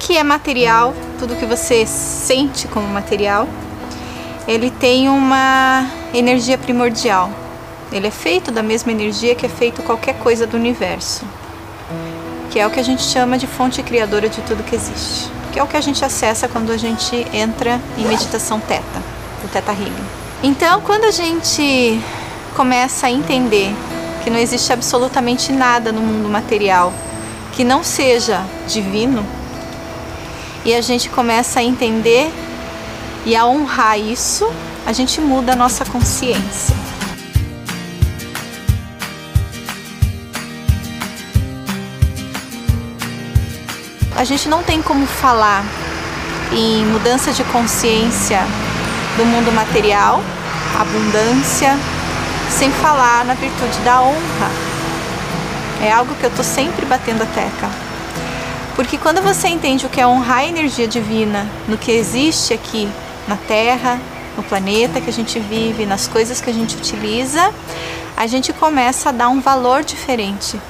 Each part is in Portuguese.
que é material, tudo que você sente como material, ele tem uma energia primordial. Ele é feito da mesma energia que é feito qualquer coisa do universo, que é o que a gente chama de fonte criadora de tudo que existe, que é o que a gente acessa quando a gente entra em meditação teta, o teta healing. Então, quando a gente começa a entender que não existe absolutamente nada no mundo material que não seja divino, e a gente começa a entender e a honrar isso, a gente muda a nossa consciência. A gente não tem como falar em mudança de consciência do mundo material, abundância, sem falar na virtude da honra. É algo que eu estou sempre batendo a tecla. Porque quando você entende o que é honrar a energia divina no que existe aqui na Terra, no planeta que a gente vive, nas coisas que a gente utiliza, a gente começa a dar um valor diferente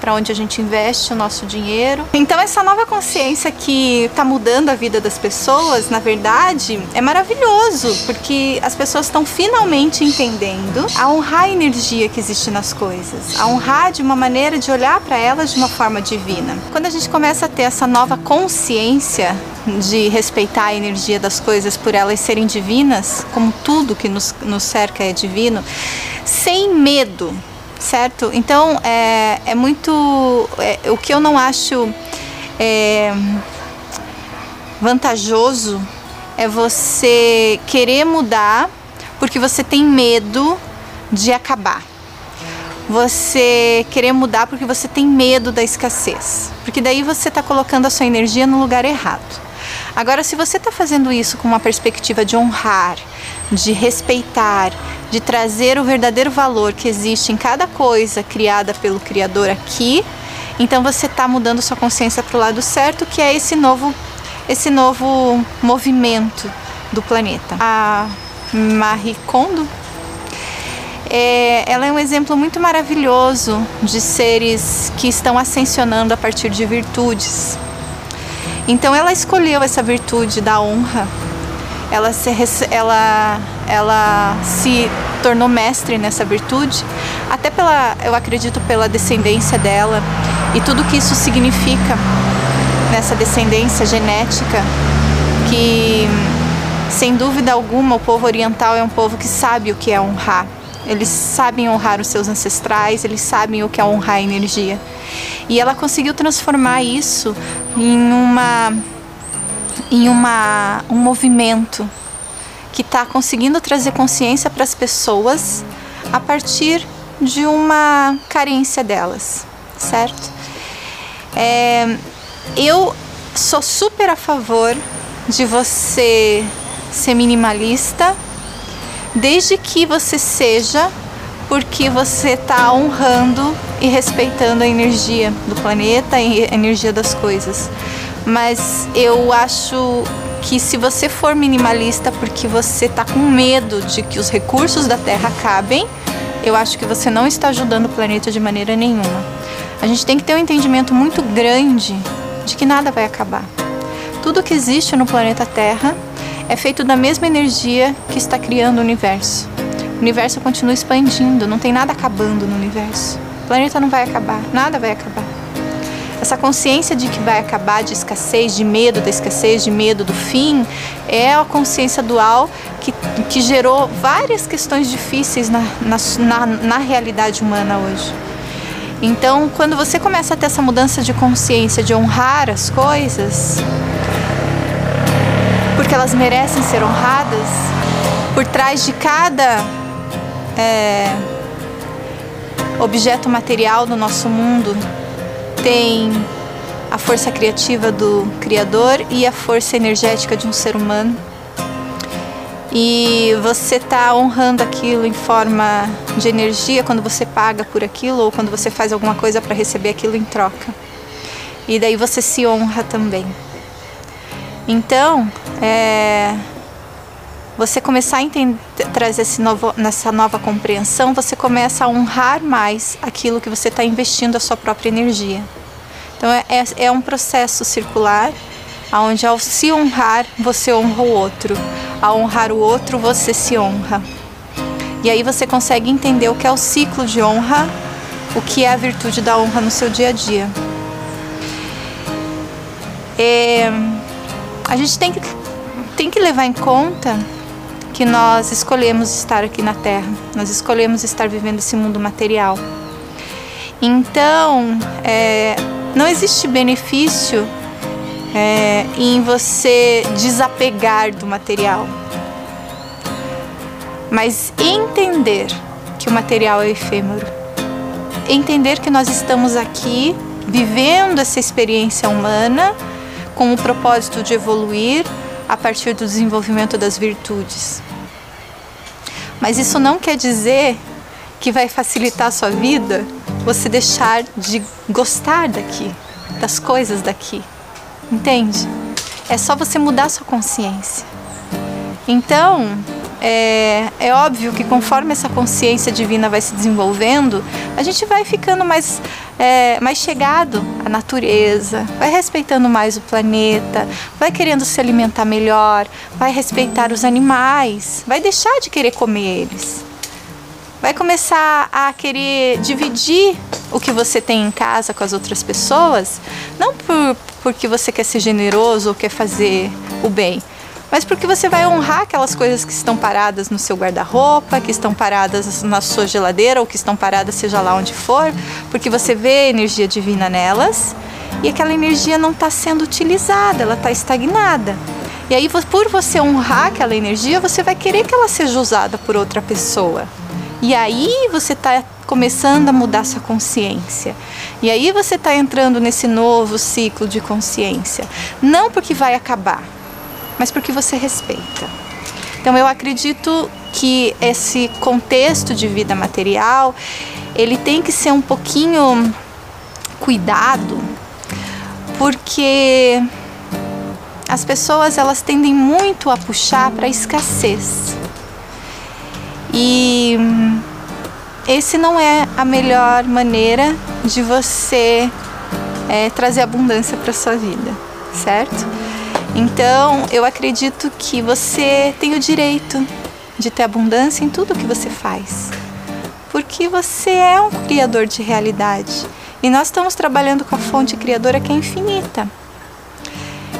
para onde a gente investe o nosso dinheiro. Então, essa nova consciência que está mudando a vida das pessoas, na verdade, é maravilhoso, porque as pessoas estão finalmente entendendo a honrar a energia que existe nas coisas, a honrar de uma maneira de olhar para elas de uma forma divina. Quando a gente começa a ter essa nova consciência de respeitar a energia das coisas por elas serem divinas, como tudo que nos, nos cerca é divino, sem medo, certo? Então é, é muito. É, o que eu não acho é, vantajoso é você querer mudar porque você tem medo de acabar. Você querer mudar porque você tem medo da escassez. Porque daí você está colocando a sua energia no lugar errado. Agora, se você está fazendo isso com uma perspectiva de honrar, de respeitar, de trazer o verdadeiro valor que existe em cada coisa criada pelo Criador aqui, então você está mudando sua consciência para o lado certo, que é esse novo, esse novo movimento do planeta. A Marie Kondo, é, ela é um exemplo muito maravilhoso de seres que estão ascensionando a partir de virtudes. Então ela escolheu essa virtude da honra. Ela se, ela, ela se tornou mestre nessa virtude, até pela, eu acredito, pela descendência dela e tudo que isso significa nessa descendência genética, que sem dúvida alguma o povo oriental é um povo que sabe o que é honrar. Eles sabem honrar os seus ancestrais, eles sabem o que é honrar a energia. E ela conseguiu transformar isso em uma em uma um movimento que está conseguindo trazer consciência para as pessoas a partir de uma carência delas, certo? É, eu sou super a favor de você ser minimalista, desde que você seja porque você está honrando e respeitando a energia do planeta e a energia das coisas. Mas eu acho que se você for minimalista porque você está com medo de que os recursos da Terra acabem, eu acho que você não está ajudando o planeta de maneira nenhuma. A gente tem que ter um entendimento muito grande de que nada vai acabar. Tudo que existe no planeta Terra é feito da mesma energia que está criando o universo. O universo continua expandindo, não tem nada acabando no universo. O planeta não vai acabar, nada vai acabar. Essa consciência de que vai acabar, de escassez, de medo da escassez, de medo do fim, é a consciência dual que, que gerou várias questões difíceis na, na, na, realidade humana hoje. Então, quando você começa a ter essa mudança de consciência, de honrar as coisas, porque elas merecem ser honradas, por trás de cada é, objeto material do nosso mundo tem a força criativa do Criador e a força energética de um ser humano. E você está honrando aquilo em forma de energia quando você paga por aquilo ou quando você faz alguma coisa para receber aquilo em troca. E daí você se honra também. Então, é, você começar a entender, trazer esse novo, nessa nova compreensão, você começa a honrar mais aquilo que você está investindo a sua própria energia. Então é, é, é um processo circular aonde ao se honrar, você honra o outro. Ao honrar o outro, você se honra. E aí você consegue entender o que é o ciclo de honra, o que é a virtude da honra no seu dia a dia. É, a gente tem que, tem que levar em conta que nós escolhemos estar aqui na Terra, nós escolhemos estar vivendo esse mundo material. Então, é, não existe benefício é, em você desapegar do material, mas entender que o material é efêmero, entender que nós estamos aqui vivendo essa experiência humana com o propósito de evoluir a partir do desenvolvimento das virtudes. Mas isso não quer dizer que vai facilitar a sua vida você deixar de gostar daqui, das coisas daqui. Entende? É só você mudar a sua consciência. Então, é, é óbvio que conforme essa consciência divina vai se desenvolvendo, a gente vai ficando mais, é, mais chegado à natureza, vai respeitando mais o planeta, vai querendo se alimentar melhor, vai respeitar os animais, vai deixar de querer comer eles. Vai começar a querer dividir o que você tem em casa com as outras pessoas, não por, porque você quer ser generoso ou quer fazer o bem, mas porque você vai honrar aquelas coisas que estão paradas no seu guarda-roupa, que estão paradas na sua geladeira ou que estão paradas seja lá onde for, porque você vê a energia divina nelas e aquela energia não está sendo utilizada, ela está estagnada. E aí, por você honrar aquela energia, você vai querer que ela seja usada por outra pessoa. E aí você está começando a mudar sua consciência. E aí você está entrando nesse novo ciclo de consciência. Não porque vai acabar, mas porque você respeita. Então eu acredito que esse contexto de vida material, ele tem que ser um pouquinho cuidado, porque as pessoas elas tendem muito a puxar para a escassez. E esse não é a melhor maneira de você é, trazer abundância para sua vida, certo? Então, eu acredito que você tem o direito de ter abundância em tudo que você faz. Porque você é um criador de realidade. E nós estamos trabalhando com a fonte criadora que é infinita.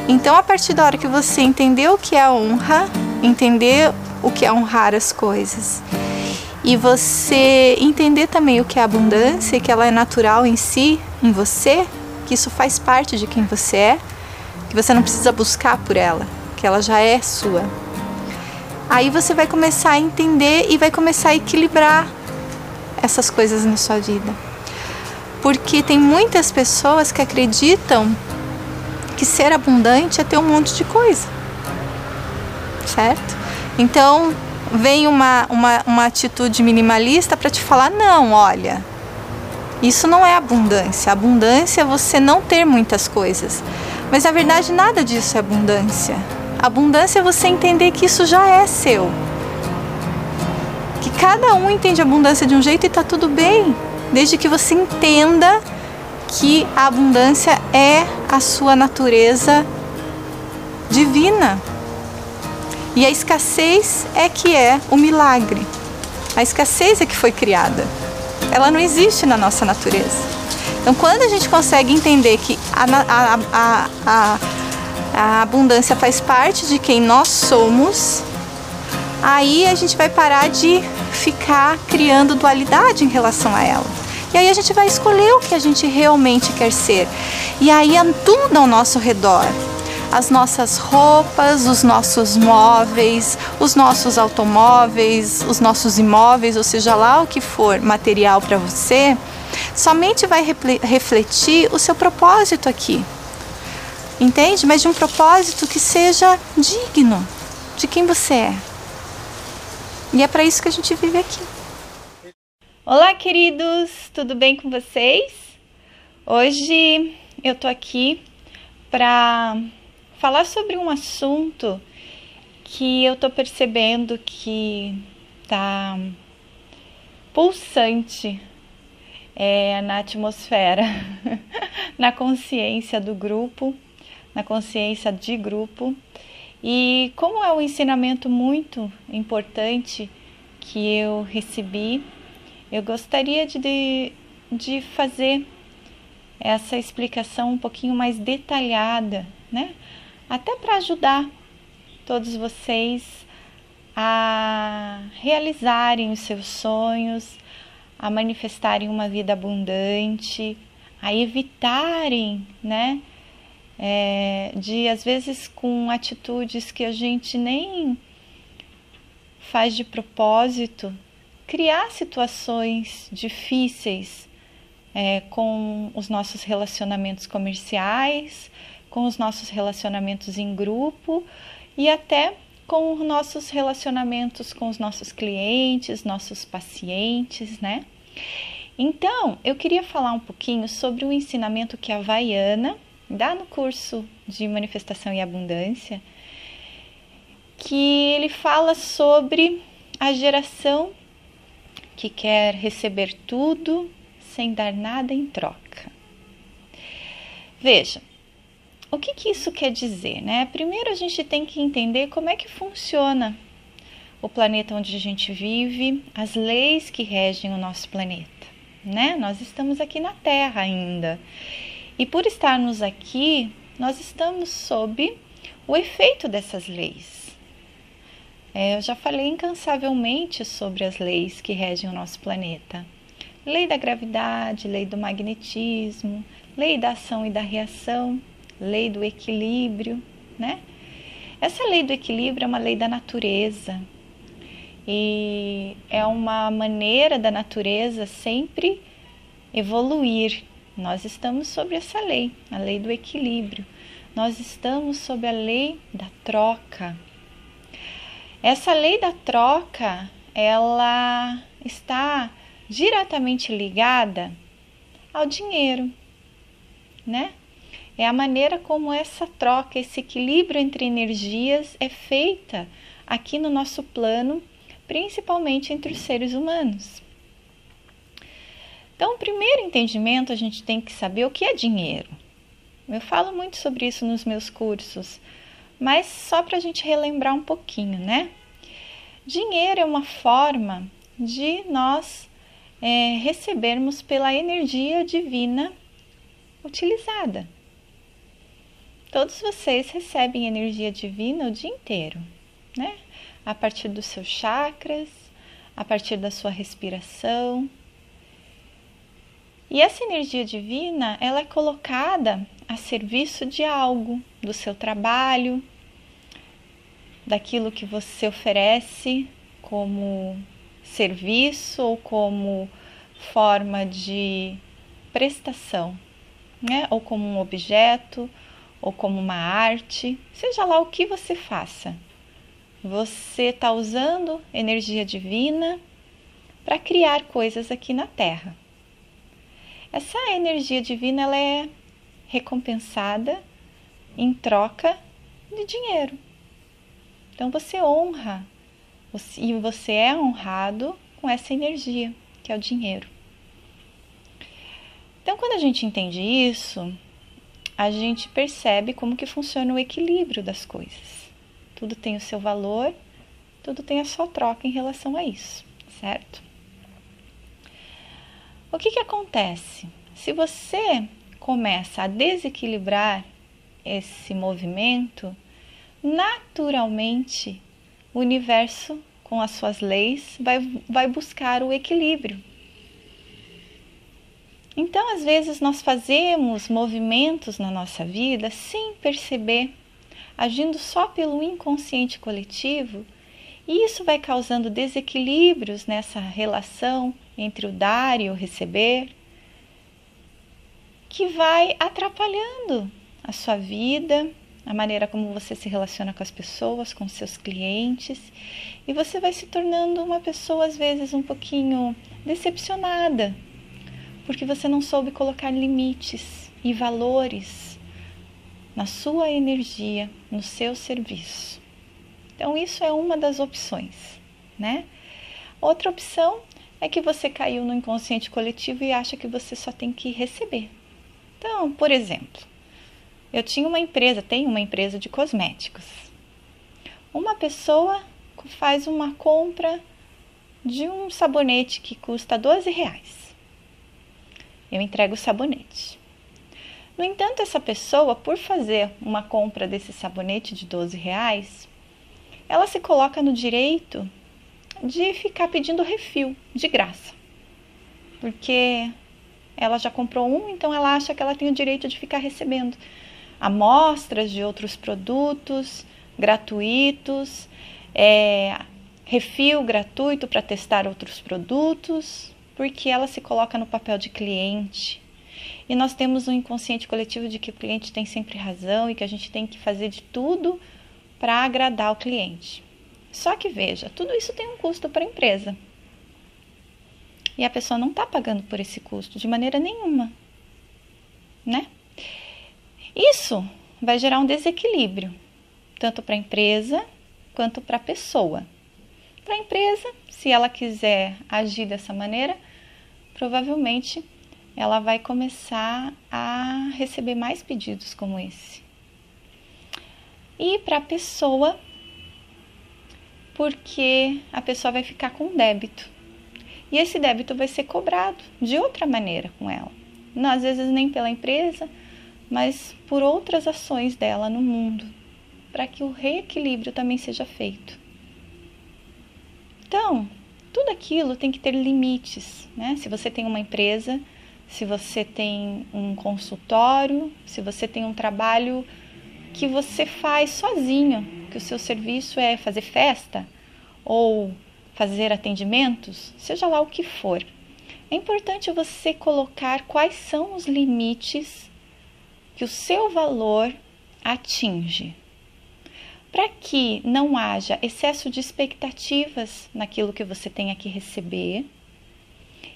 Então, a partir da hora que você entender o que é honra, entender o que é honrar as coisas, e você entender também o que é abundância, que ela é natural em si, em você, que isso faz parte de quem você é, que você não precisa buscar por ela, que ela já é sua. Aí você vai começar a entender e vai começar a equilibrar essas coisas na sua vida. Porque tem muitas pessoas que acreditam que ser abundante é ter um monte de coisa. Certo? Então, vem uma, uma, uma atitude minimalista para te falar: não, olha, isso não é abundância. Abundância é você não ter muitas coisas. Mas na verdade nada disso é abundância. Abundância é você entender que isso já é seu. Que cada um entende abundância de um jeito e está tudo bem, desde que você entenda que a abundância é a sua natureza divina. E a escassez é que é o milagre. A escassez é que foi criada. Ela não existe na nossa natureza. Então, quando a gente consegue entender que a, a, a, a, abundância faz parte de quem nós somos, aí a gente vai parar de ficar criando dualidade em relação a ela. E aí a gente vai escolher o que a gente realmente quer ser. E aí tudo ao nosso redor. As nossas roupas, os nossos móveis, os nossos automóveis, os nossos imóveis, ou seja lá o que for material para você, somente vai refletir o seu propósito aqui. Entende? Mas de um propósito que seja digno de quem você é. E é para isso que a gente vive aqui. Olá, queridos, tudo bem com vocês? Hoje eu tô aqui para falar sobre um assunto que eu tô percebendo que tá pulsante é, na atmosfera, na consciência do grupo, na consciência de grupo. E como é um ensinamento muito importante que eu recebi, eu gostaria de, de fazer essa explicação um pouquinho mais detalhada, né? Até para ajudar todos vocês a realizarem os seus sonhos, a manifestarem uma vida abundante, a evitarem, né? É, de às vezes com atitudes que a gente nem faz de propósito, criar situações difíceis é, com os nossos relacionamentos comerciais, com os nossos relacionamentos em grupo e até com os nossos relacionamentos com os nossos clientes, nossos pacientes, né? Então, eu queria falar um pouquinho sobre o ensinamento que a Vaiana dá no curso de Manifestação e Abundância, que ele fala sobre a geração que quer receber tudo sem dar nada em troca. Veja, o que, que isso quer dizer? Né? Primeiro a gente tem que entender como é que funciona o planeta onde a gente vive, as leis que regem o nosso planeta. Né? Nós estamos aqui na Terra ainda. E por estarmos aqui, nós estamos sob o efeito dessas leis. É, eu já falei incansavelmente sobre as leis que regem o nosso planeta. Lei da gravidade, lei do magnetismo, lei da ação e da reação, lei do equilíbrio, né? Essa lei do equilíbrio é uma lei da natureza e é uma maneira da natureza sempre evoluir. Nós estamos sobre essa lei, a lei do equilíbrio. Nós estamos sob a lei da troca. Essa lei da troca, ela está diretamente ligada ao dinheiro, né? É a maneira como essa troca, esse equilíbrio entre energias é feita aqui no nosso plano, principalmente entre os seres humanos. Então, o primeiro entendimento a gente tem que saber o que é dinheiro. Eu falo muito sobre isso nos meus cursos, mas só para a gente relembrar um pouquinho, né? Dinheiro é uma forma de nós é, recebermos pela energia divina utilizada. Todos vocês recebem energia divina o dia inteiro, né? A partir dos seus chakras, a partir da sua respiração. E essa energia divina, ela é colocada a serviço de algo, do seu trabalho, daquilo que você oferece como serviço ou como forma de prestação, né? Ou como um objeto ou como uma arte, seja lá o que você faça. Você está usando energia divina para criar coisas aqui na Terra. Essa energia divina ela é recompensada em troca de dinheiro. Então você honra e você é honrado com essa energia, que é o dinheiro. Então, quando a gente entende isso, a gente percebe como que funciona o equilíbrio das coisas. Tudo tem o seu valor, tudo tem a sua troca em relação a isso, certo? O que, que acontece? Se você começa a desequilibrar esse movimento, naturalmente o universo, com as suas leis, vai, vai buscar o equilíbrio. Então, às vezes, nós fazemos movimentos na nossa vida sem perceber, agindo só pelo inconsciente coletivo, e isso vai causando desequilíbrios nessa relação entre o dar e o receber, que vai atrapalhando a sua vida, a maneira como você se relaciona com as pessoas, com seus clientes, e você vai se tornando uma pessoa às vezes um pouquinho decepcionada porque você não soube colocar limites e valores na sua energia, no seu serviço. Então, isso é uma das opções, né? Outra opção é que você caiu no inconsciente coletivo e acha que você só tem que receber. Então, por exemplo, eu tinha uma empresa, tenho uma empresa de cosméticos. Uma pessoa faz uma compra de um sabonete que custa 12 reais. Eu entrego o sabonete. No entanto, essa pessoa, por fazer uma compra desse sabonete de 12 reais, ela se coloca no direito de ficar pedindo refil de graça. Porque ela já comprou um, então ela acha que ela tem o direito de ficar recebendo amostras de outros produtos gratuitos, é, refil gratuito para testar outros produtos, porque ela se coloca no papel de cliente. E nós temos um inconsciente coletivo de que o cliente tem sempre razão e que a gente tem que fazer de tudo para agradar o cliente. Só que veja, tudo isso tem um custo para a empresa. E a pessoa não está pagando por esse custo de maneira nenhuma, né? Isso vai gerar um desequilíbrio, tanto para a empresa quanto para a pessoa. Para a empresa, se ela quiser agir dessa maneira, provavelmente ela vai começar a receber mais pedidos como esse. E para a pessoa, porque a pessoa vai ficar com débito. E esse débito vai ser cobrado de outra maneira com ela. Não, às vezes nem pela empresa, mas por outras ações dela no mundo, para que o reequilíbrio também seja feito. Então, tudo aquilo tem que ter limites, né? Se você tem uma empresa, se você tem um consultório, se você tem um trabalho que você faz sozinho, que o seu serviço é fazer festa ou fazer atendimentos, seja lá o que for. É importante você colocar quais são os limites que o seu valor atinge, para que não haja excesso de expectativas naquilo que você tenha que receber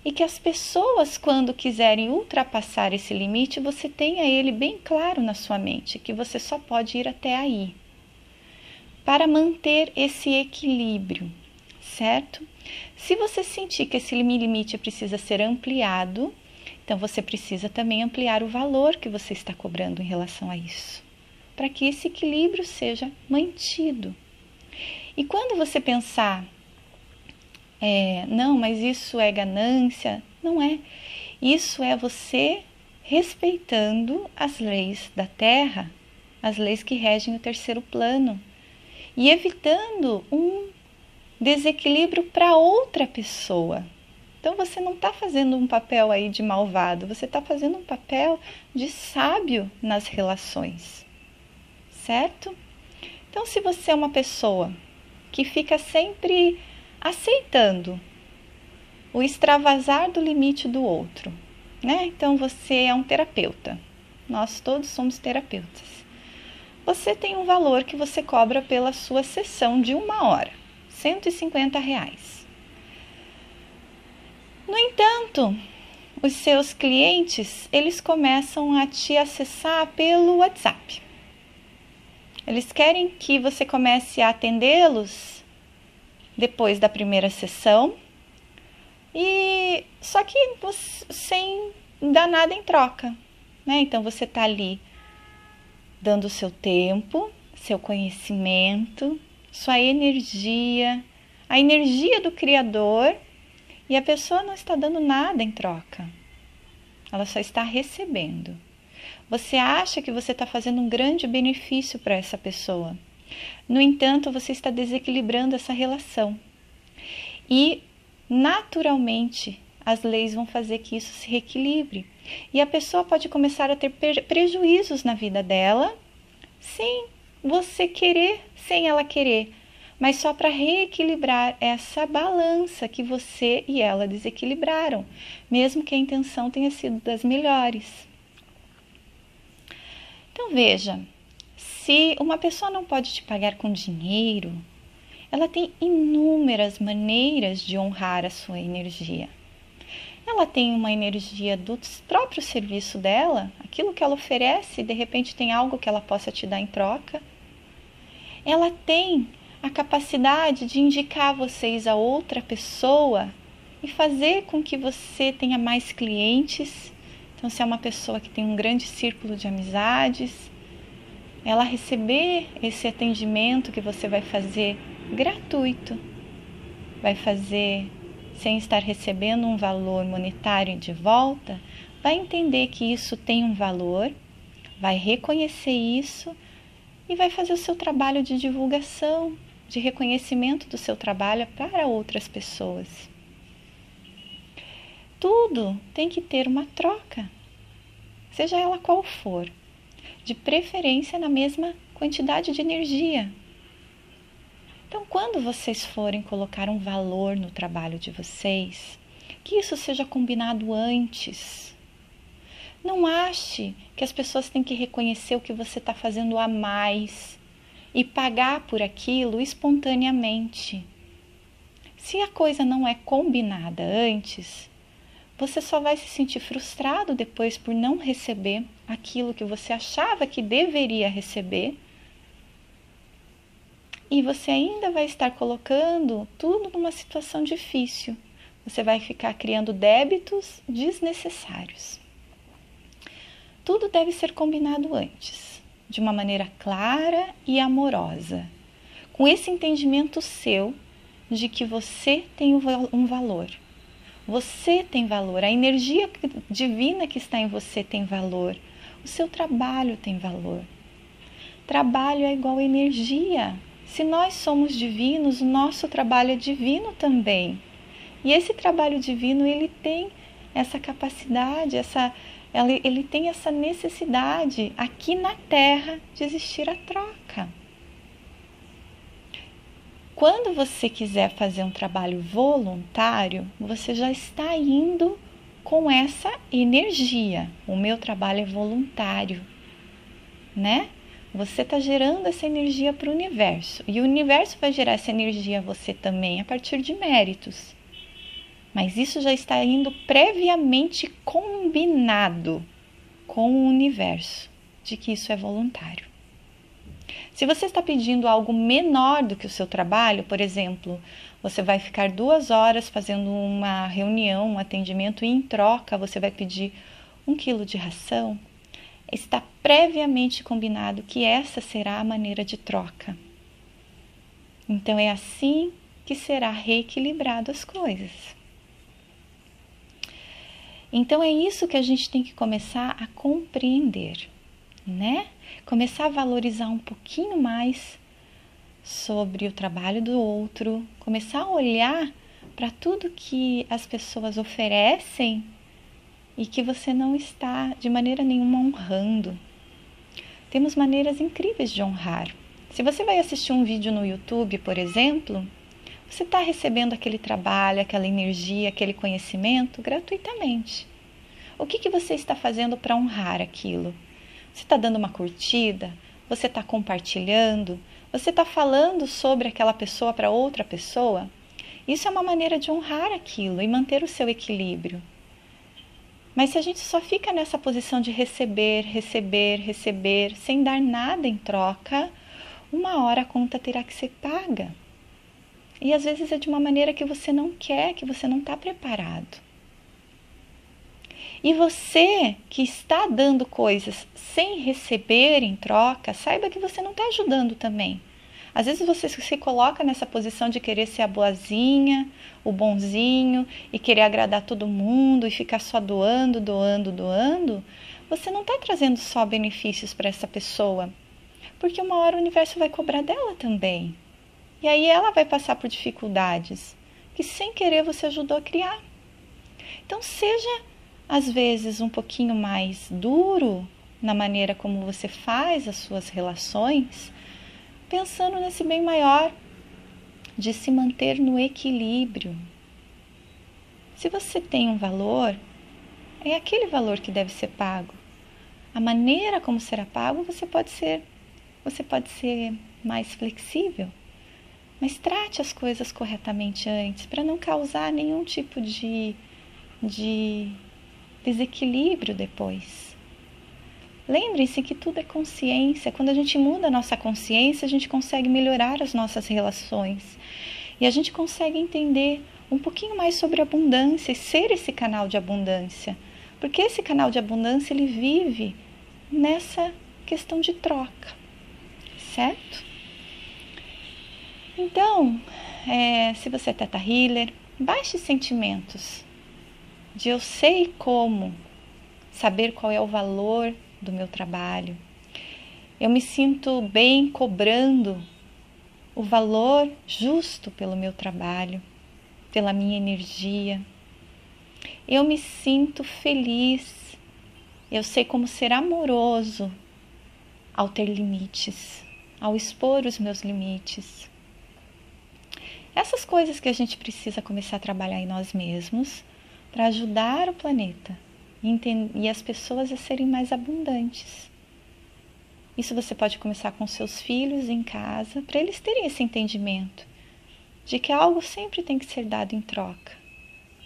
e que as pessoas, quando quiserem ultrapassar esse limite, você tenha ele bem claro na sua mente, que você só pode ir até aí. Para manter esse equilíbrio, certo? Se você sentir que esse limite precisa ser ampliado, então você precisa também ampliar o valor que você está cobrando em relação a isso, para que esse equilíbrio seja mantido. E quando você pensar é, não, mas isso é ganância. Não é. Isso é você respeitando as leis da terra, as leis que regem o terceiro plano, e evitando um desequilíbrio para outra pessoa. Então você não está fazendo um papel aí de malvado, você está fazendo um papel de sábio nas relações, certo? Então, se você é uma pessoa que fica sempre aceitando o extravasar do limite do outro, né? Então você é um terapeuta. Nós todos somos terapeutas. Você tem um valor que você cobra pela sua sessão de uma hora, 150 reais. No entanto, os seus clientes eles começam a te acessar pelo WhatsApp. Eles querem que você comece a atendê-los depois da primeira sessão. E só que sem dar nada em troca, né? Então você tá ali dando o seu tempo, seu conhecimento, sua energia, a energia do criador, e a pessoa não está dando nada em troca. Ela só está recebendo. Você acha que você está fazendo um grande benefício para essa pessoa no entanto, você está desequilibrando essa relação. E, naturalmente, as leis vão fazer que isso se reequilibre. E a pessoa pode começar a ter prejuízos na vida dela, sem você querer, sem ela querer, mas só para reequilibrar essa balança que você e ela desequilibraram, mesmo que a intenção tenha sido das melhores. Então veja, se uma pessoa não pode te pagar com dinheiro, ela tem inúmeras maneiras de honrar a sua energia. Ela tem uma energia do próprio serviço dela, aquilo que ela oferece, de repente tem algo que ela possa te dar em troca. Ela tem a capacidade de indicar vocês a outra pessoa e fazer com que você tenha mais clientes. Então, se é uma pessoa que tem um grande círculo de amizades, ela receber esse atendimento que você vai fazer gratuito, vai fazer sem estar recebendo um valor monetário de volta, vai entender que isso tem um valor, vai reconhecer isso e vai fazer o seu trabalho de divulgação, de reconhecimento do seu trabalho para outras pessoas. Tudo tem que ter uma troca, seja ela qual for, de preferência na mesma quantidade de energia. Então, quando vocês forem colocar um valor no trabalho de vocês, que isso seja combinado antes. Não ache que as pessoas têm que reconhecer o que você está fazendo a mais e pagar por aquilo espontaneamente. Se a coisa não é combinada antes, você só vai se sentir frustrado depois por não receber aquilo que você achava que deveria receber. E você ainda vai estar colocando tudo numa situação difícil. Você vai ficar criando débitos desnecessários. Tudo deve ser combinado antes de uma maneira clara e amorosa, com esse entendimento seu de que você tem um valor. Você tem valor, a energia divina que está em você tem valor, o seu trabalho tem valor. Trabalho é igual energia. Se nós somos divinos, o nosso trabalho é divino também. E esse trabalho divino, ele tem essa capacidade, essa ele, ele tem essa necessidade aqui na Terra de existir a troca. Quando você quiser fazer um trabalho voluntário, você já está indo com essa energia. O meu trabalho é voluntário, né? Você está gerando essa energia para o universo e o universo vai gerar essa energia a você também a partir de méritos mas isso já está indo previamente combinado com o universo de que isso é voluntário. Se você está pedindo algo menor do que o seu trabalho, por exemplo, você vai ficar duas horas fazendo uma reunião, um atendimento e em troca você vai pedir um quilo de ração, está previamente combinado que essa será a maneira de troca. Então é assim que será reequilibrado as coisas. Então é isso que a gente tem que começar a compreender, né? Começar a valorizar um pouquinho mais sobre o trabalho do outro, começar a olhar para tudo que as pessoas oferecem e que você não está de maneira nenhuma honrando. Temos maneiras incríveis de honrar. Se você vai assistir um vídeo no YouTube, por exemplo, você está recebendo aquele trabalho, aquela energia, aquele conhecimento gratuitamente. O que, que você está fazendo para honrar aquilo? Você está dando uma curtida? Você está compartilhando? Você está falando sobre aquela pessoa para outra pessoa? Isso é uma maneira de honrar aquilo e manter o seu equilíbrio. Mas se a gente só fica nessa posição de receber, receber, receber, sem dar nada em troca, uma hora a conta terá que ser paga. E às vezes é de uma maneira que você não quer, que você não está preparado. E você que está dando coisas sem receber em troca, saiba que você não está ajudando também. Às vezes você se coloca nessa posição de querer ser a boazinha, o bonzinho e querer agradar todo mundo e ficar só doando, doando, doando. Você não está trazendo só benefícios para essa pessoa, porque uma hora o universo vai cobrar dela também. E aí ela vai passar por dificuldades que sem querer você ajudou a criar. Então seja às vezes um pouquinho mais duro na maneira como você faz as suas relações, pensando nesse bem maior de se manter no equilíbrio. Se você tem um valor, é aquele valor que deve ser pago. A maneira como será pago, você pode ser, você pode ser mais flexível. Mas trate as coisas corretamente antes, para não causar nenhum tipo de, de desequilíbrio depois. Lembre-se que tudo é consciência. Quando a gente muda a nossa consciência, a gente consegue melhorar as nossas relações. E a gente consegue entender um pouquinho mais sobre abundância e ser esse canal de abundância. Porque esse canal de abundância ele vive nessa questão de troca. certo? Então, é, se você é teta healer, baixe sentimentos de eu sei como, saber qual é o valor do meu trabalho. Eu me sinto bem cobrando o valor justo pelo meu trabalho, pela minha energia. Eu me sinto feliz. Eu sei como ser amoroso ao ter limites, ao expor os meus limites. Essas coisas que a gente precisa começar a trabalhar em nós mesmos para ajudar o planeta e as pessoas a serem mais abundantes. Isso você pode começar com seus filhos em casa, para eles terem esse entendimento de que algo sempre tem que ser dado em troca,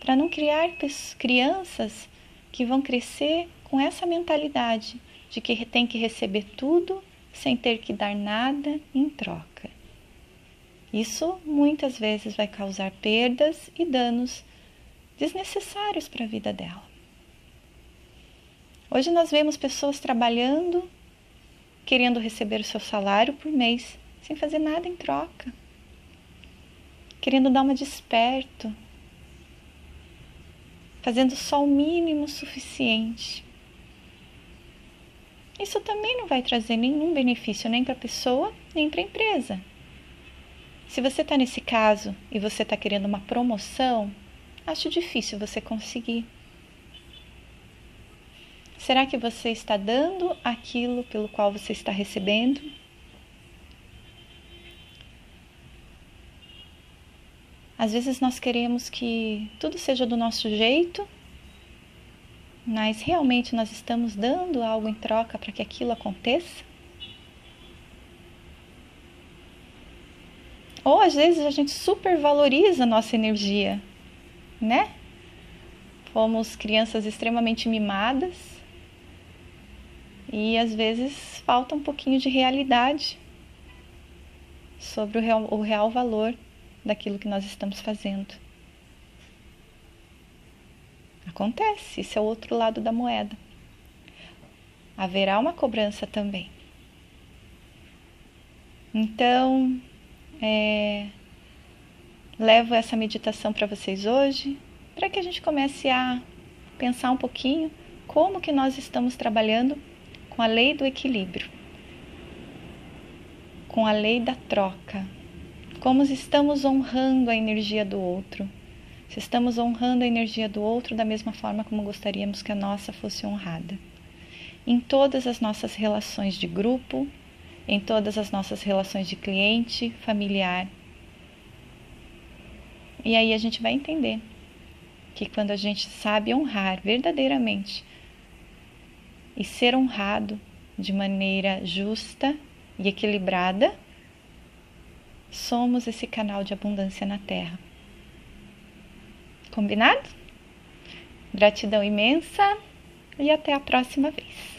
para não criar crianças que vão crescer com essa mentalidade de que tem que receber tudo sem ter que dar nada em troca. Isso muitas vezes vai causar perdas e danos desnecessários para a vida dela. Hoje nós vemos pessoas trabalhando, querendo receber o seu salário por mês, sem fazer nada em troca, querendo dar uma desperto, fazendo só o mínimo suficiente. Isso também não vai trazer nenhum benefício nem para a pessoa, nem para a empresa. Se você está nesse caso e você está querendo uma promoção, acho difícil você conseguir. Será que você está dando aquilo pelo qual você está recebendo? Às vezes nós queremos que tudo seja do nosso jeito, mas realmente nós estamos dando algo em troca para que aquilo aconteça? Ou às vezes a gente supervaloriza a nossa energia, né? Fomos crianças extremamente mimadas e às vezes falta um pouquinho de realidade sobre o real, o real valor daquilo que nós estamos fazendo. Acontece, esse é o outro lado da moeda. Haverá uma cobrança também. Então, é, levo essa meditação para vocês hoje, para que a gente comece a pensar um pouquinho como que nós estamos trabalhando com a lei do equilíbrio, com a lei da troca, como estamos honrando a energia do outro, se estamos honrando a energia do outro da mesma forma como gostaríamos que a nossa fosse honrada. Em todas as nossas relações de grupo, em todas as nossas relações de cliente, familiar. E aí a gente vai entender que quando a gente sabe honrar verdadeiramente e ser honrado de maneira justa e equilibrada, somos esse canal de abundância na Terra. Combinado? Gratidão imensa e até a próxima vez.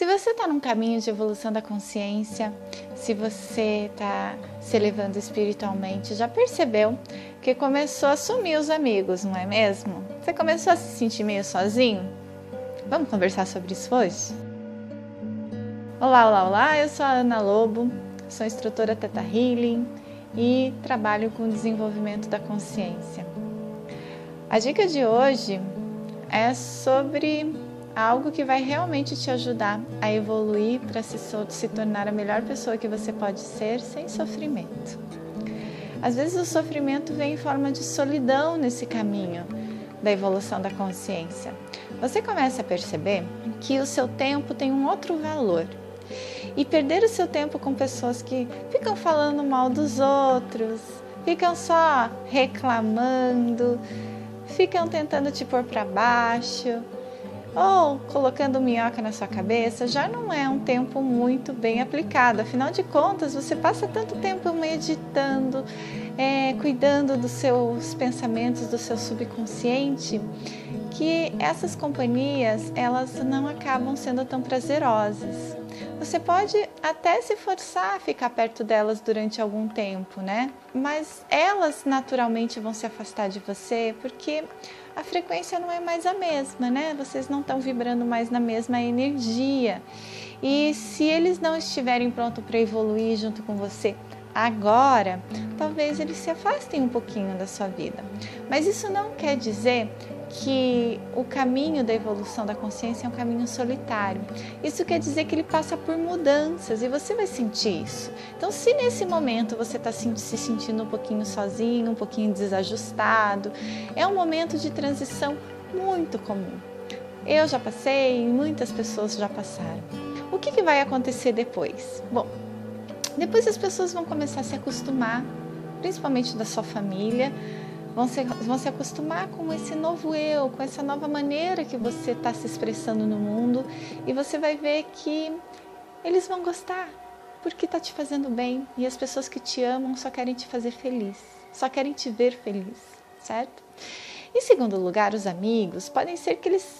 Se você está num caminho de evolução da consciência, se você está se elevando espiritualmente, já percebeu que começou a sumir os amigos, não é mesmo? Você começou a se sentir meio sozinho? Vamos conversar sobre isso hoje? Olá, olá, olá! Eu sou a Ana Lobo, sou instrutora Teta Healing e trabalho com o desenvolvimento da consciência. A dica de hoje é sobre algo que vai realmente te ajudar a evoluir para se, se tornar a melhor pessoa que você pode ser sem sofrimento. Às vezes o sofrimento vem em forma de solidão nesse caminho da evolução da consciência. Você começa a perceber que o seu tempo tem um outro valor. E perder o seu tempo com pessoas que ficam falando mal dos outros, ficam só reclamando, ficam tentando te pôr para baixo, ou colocando minhoca na sua cabeça, já não é um tempo muito bem aplicado. Afinal de contas, você passa tanto tempo meditando, é, cuidando dos seus pensamentos, do seu subconsciente, que essas companhias elas não acabam sendo tão prazerosas. Você pode até se forçar a ficar perto delas durante algum tempo, né? Mas elas naturalmente vão se afastar de você porque a frequência não é mais a mesma, né? Vocês não estão vibrando mais na mesma energia. E se eles não estiverem prontos para evoluir junto com você agora, talvez eles se afastem um pouquinho da sua vida. Mas isso não quer dizer que o caminho da evolução da consciência é um caminho solitário. Isso quer dizer que ele passa por mudanças e você vai sentir isso. Então, se nesse momento você está se sentindo um pouquinho sozinho, um pouquinho desajustado, é um momento de transição muito comum. Eu já passei, muitas pessoas já passaram. O que, que vai acontecer depois? Bom, depois as pessoas vão começar a se acostumar, principalmente da sua família, vão se, vão se acostumar com esse novo eu, com essa nova maneira que você está se expressando no mundo e você vai ver que eles vão gostar porque está te fazendo bem e as pessoas que te amam só querem te fazer feliz, só querem te ver feliz, certo? Em segundo lugar, os amigos podem ser que eles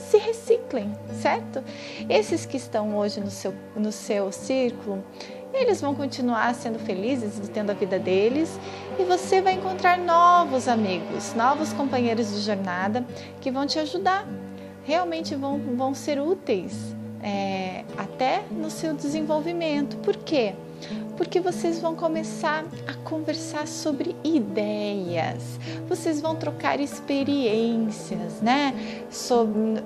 se reciclem, certo? Esses que estão hoje no seu, no seu círculo, eles vão continuar sendo felizes e tendo a vida deles, e você vai encontrar novos amigos, novos companheiros de jornada que vão te ajudar, realmente vão, vão ser úteis é, até no seu desenvolvimento. Por quê? Porque vocês vão começar a conversar sobre ideias, vocês vão trocar experiências, né?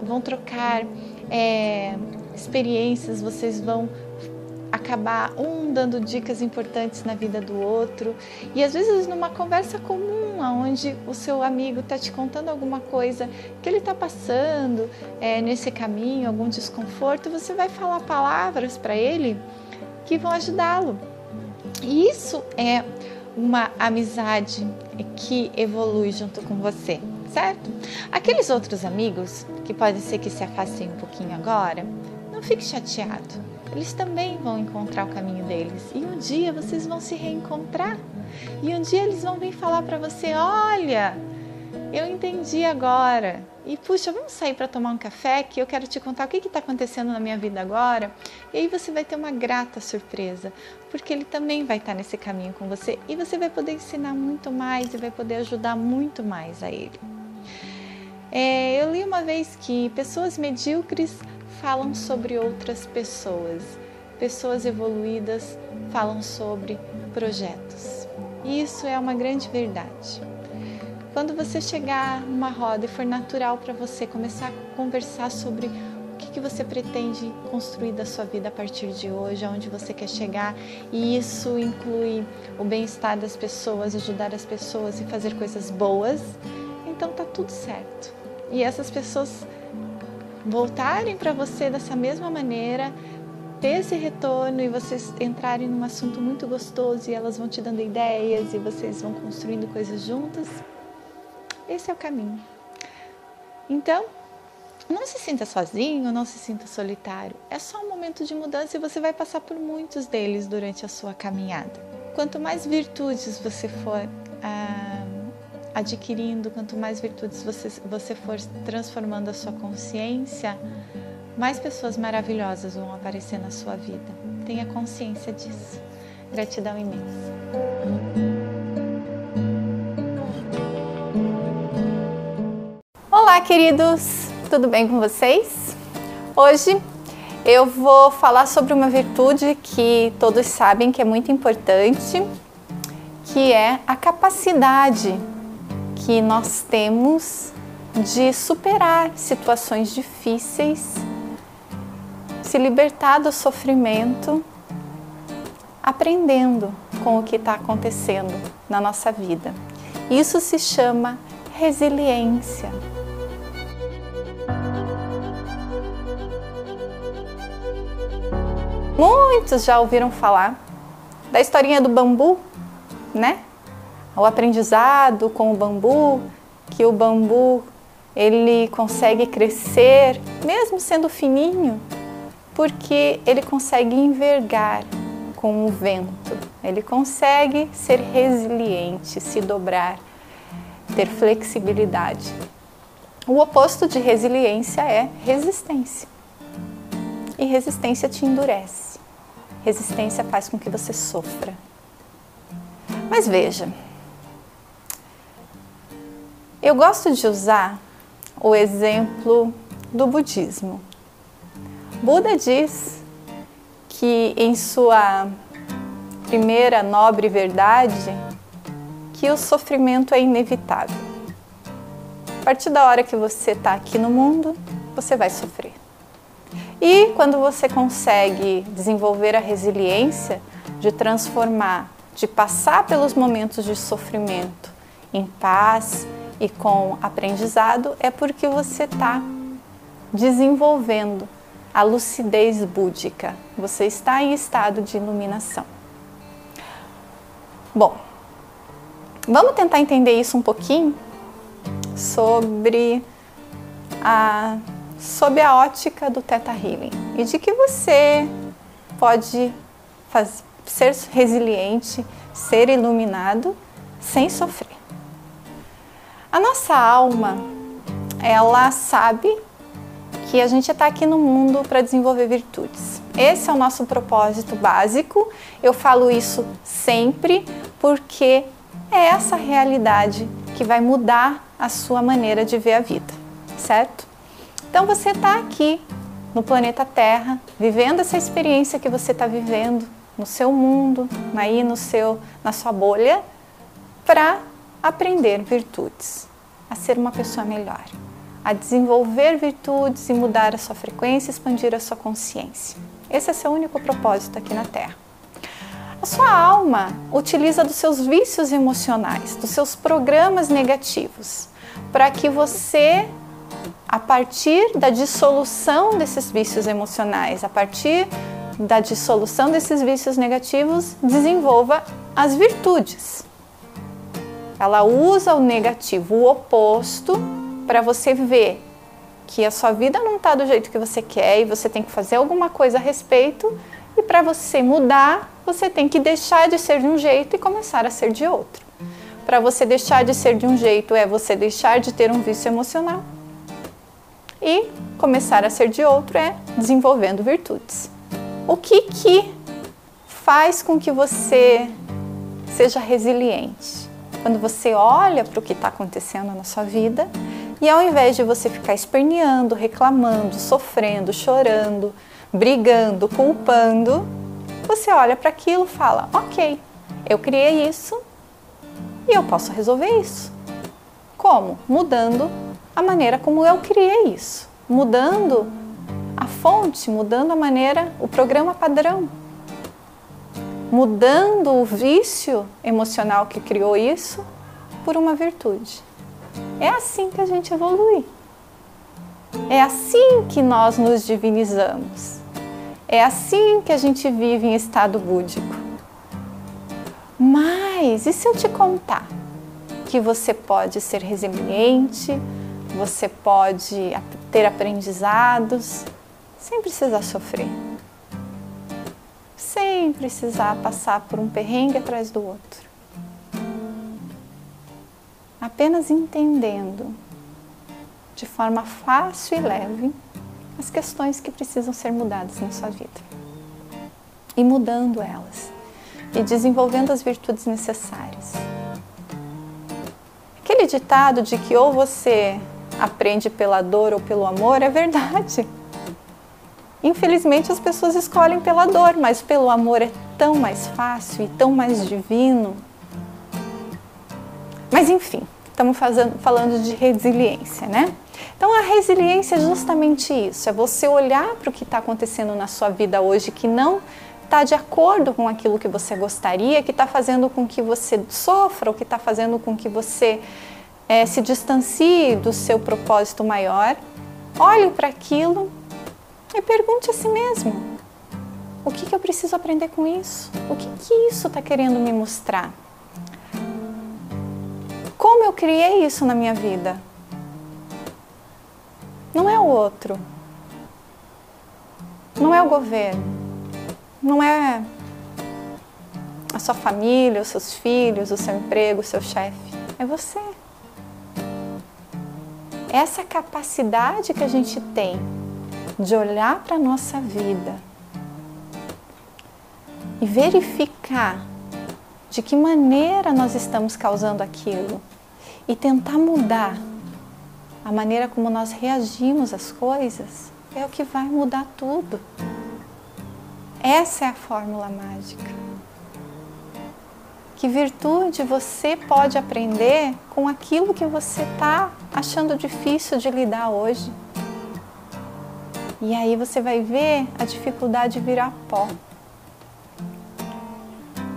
Vão trocar é, experiências, vocês vão acabar um dando dicas importantes na vida do outro e às vezes numa conversa comum, onde o seu amigo está te contando alguma coisa que ele está passando é, nesse caminho, algum desconforto, você vai falar palavras para ele que vão ajudá-lo. E isso é uma amizade que evolui junto com você, certo? Aqueles outros amigos que pode ser que se afastem um pouquinho agora, não fique chateado eles também vão encontrar o caminho deles. E um dia vocês vão se reencontrar. E um dia eles vão vir falar para você: Olha, eu entendi agora. E puxa, vamos sair para tomar um café que eu quero te contar o que está acontecendo na minha vida agora. E aí você vai ter uma grata surpresa, porque ele também vai estar tá nesse caminho com você e você vai poder ensinar muito mais e vai poder ajudar muito mais a ele. É, eu li uma vez que pessoas medíocres falam sobre outras pessoas. Pessoas evoluídas falam sobre projetos. E isso é uma grande verdade. Quando você chegar numa roda e for natural para você começar a conversar sobre o que, que você pretende construir da sua vida a partir de hoje, aonde você quer chegar, e isso inclui o bem-estar das pessoas, ajudar as pessoas e fazer coisas boas, então tá tudo certo. E essas pessoas voltarem para você dessa mesma maneira, ter esse retorno e vocês entrarem num assunto muito gostoso e elas vão te dando ideias e vocês vão construindo coisas juntas. Esse é o caminho. Então, não se sinta sozinho, não se sinta solitário. É só um momento de mudança e você vai passar por muitos deles durante a sua caminhada. Quanto mais virtudes você for ah, adquirindo, quanto mais virtudes você, você for transformando a sua consciência, mais pessoas maravilhosas vão aparecer na sua vida. Tenha consciência disso. Gratidão imensa. Olá, queridos! Tudo bem com vocês? Hoje eu vou falar sobre uma virtude que todos sabem que é muito importante, que é a capacidade que nós temos de superar situações difíceis, se libertar do sofrimento, aprendendo com o que está acontecendo na nossa vida. Isso se chama resiliência. Muitos já ouviram falar da historinha do bambu, né? O aprendizado com o bambu, que o bambu ele consegue crescer mesmo sendo fininho, porque ele consegue envergar com o vento. Ele consegue ser resiliente, se dobrar, ter flexibilidade. O oposto de resiliência é resistência. E resistência te endurece. Resistência faz com que você sofra. Mas veja, Eu gosto de usar o exemplo do budismo. Buda diz que em sua primeira nobre verdade que o sofrimento é inevitável. A partir da hora que você está aqui no mundo, você vai sofrer. E quando você consegue desenvolver a resiliência de transformar, de passar pelos momentos de sofrimento em paz e com aprendizado, é porque você está desenvolvendo a lucidez búdica. Você está em estado de iluminação. Bom, vamos tentar entender isso um pouquinho sobre a sob a ótica do Theta Healing e de que você pode ser resiliente, ser iluminado sem sofrer. A nossa alma, ela sabe que a gente está aqui no mundo para desenvolver virtudes. Esse é o nosso propósito básico. Eu falo isso sempre porque é essa realidade que vai mudar a sua maneira de ver a vida, certo? Então você está aqui no planeta Terra, vivendo essa experiência que você está vivendo no seu mundo, aí no seu, na sua bolha, para aprender virtudes, a ser uma pessoa melhor, a desenvolver virtudes e mudar a sua frequência, expandir a sua consciência. Esse é seu único propósito aqui na Terra. A sua alma utiliza dos seus vícios emocionais, dos seus programas negativos, para que você a partir da dissolução desses vícios emocionais, a partir da dissolução desses vícios negativos, desenvolva as virtudes. Ela usa o negativo, o oposto, para você ver que a sua vida não está do jeito que você quer e você tem que fazer alguma coisa a respeito. E para você mudar, você tem que deixar de ser de um jeito e começar a ser de outro. Para você deixar de ser de um jeito é você deixar de ter um vício emocional e começar a ser de outro é desenvolvendo virtudes. O que que faz com que você seja resiliente? Quando você olha para o que está acontecendo na sua vida e ao invés de você ficar esperneando, reclamando, sofrendo, chorando, brigando, culpando, você olha para aquilo e fala: Ok, eu criei isso e eu posso resolver isso. Como? Mudando a maneira como eu criei isso, mudando a fonte, mudando a maneira, o programa padrão, mudando o vício emocional que criou isso por uma virtude. É assim que a gente evolui. É assim que nós nos divinizamos. É assim que a gente vive em estado búdico. Mas e se eu te contar que você pode ser resiliente, você pode ter aprendizados sem precisar sofrer, sem precisar passar por um perrengue atrás do outro. Apenas entendendo de forma fácil e leve as questões que precisam ser mudadas na sua vida e mudando elas e desenvolvendo as virtudes necessárias. Aquele ditado de que ou você aprende pela dor ou pelo amor é verdade. Infelizmente as pessoas escolhem pela dor, mas pelo amor é tão mais fácil e tão mais divino. Mas enfim, estamos fazendo, falando de resiliência, né? Então a resiliência é justamente isso, é você olhar para o que está acontecendo na sua vida hoje que não está de acordo com aquilo que você gostaria, que está fazendo com que você sofra, ou que está fazendo com que você é, se distancie do seu propósito maior, olhe para aquilo e pergunte a si mesmo: o que, que eu preciso aprender com isso? O que, que isso está querendo me mostrar? Como eu criei isso na minha vida? Não é o outro, não é o governo, não é a sua família, os seus filhos, o seu emprego, o seu chefe, é você essa capacidade que a gente tem de olhar para a nossa vida e verificar de que maneira nós estamos causando aquilo e tentar mudar a maneira como nós reagimos às coisas, é o que vai mudar tudo. Essa é a fórmula mágica. Que virtude você pode aprender com aquilo que você está achando difícil de lidar hoje? E aí você vai ver a dificuldade virar pó.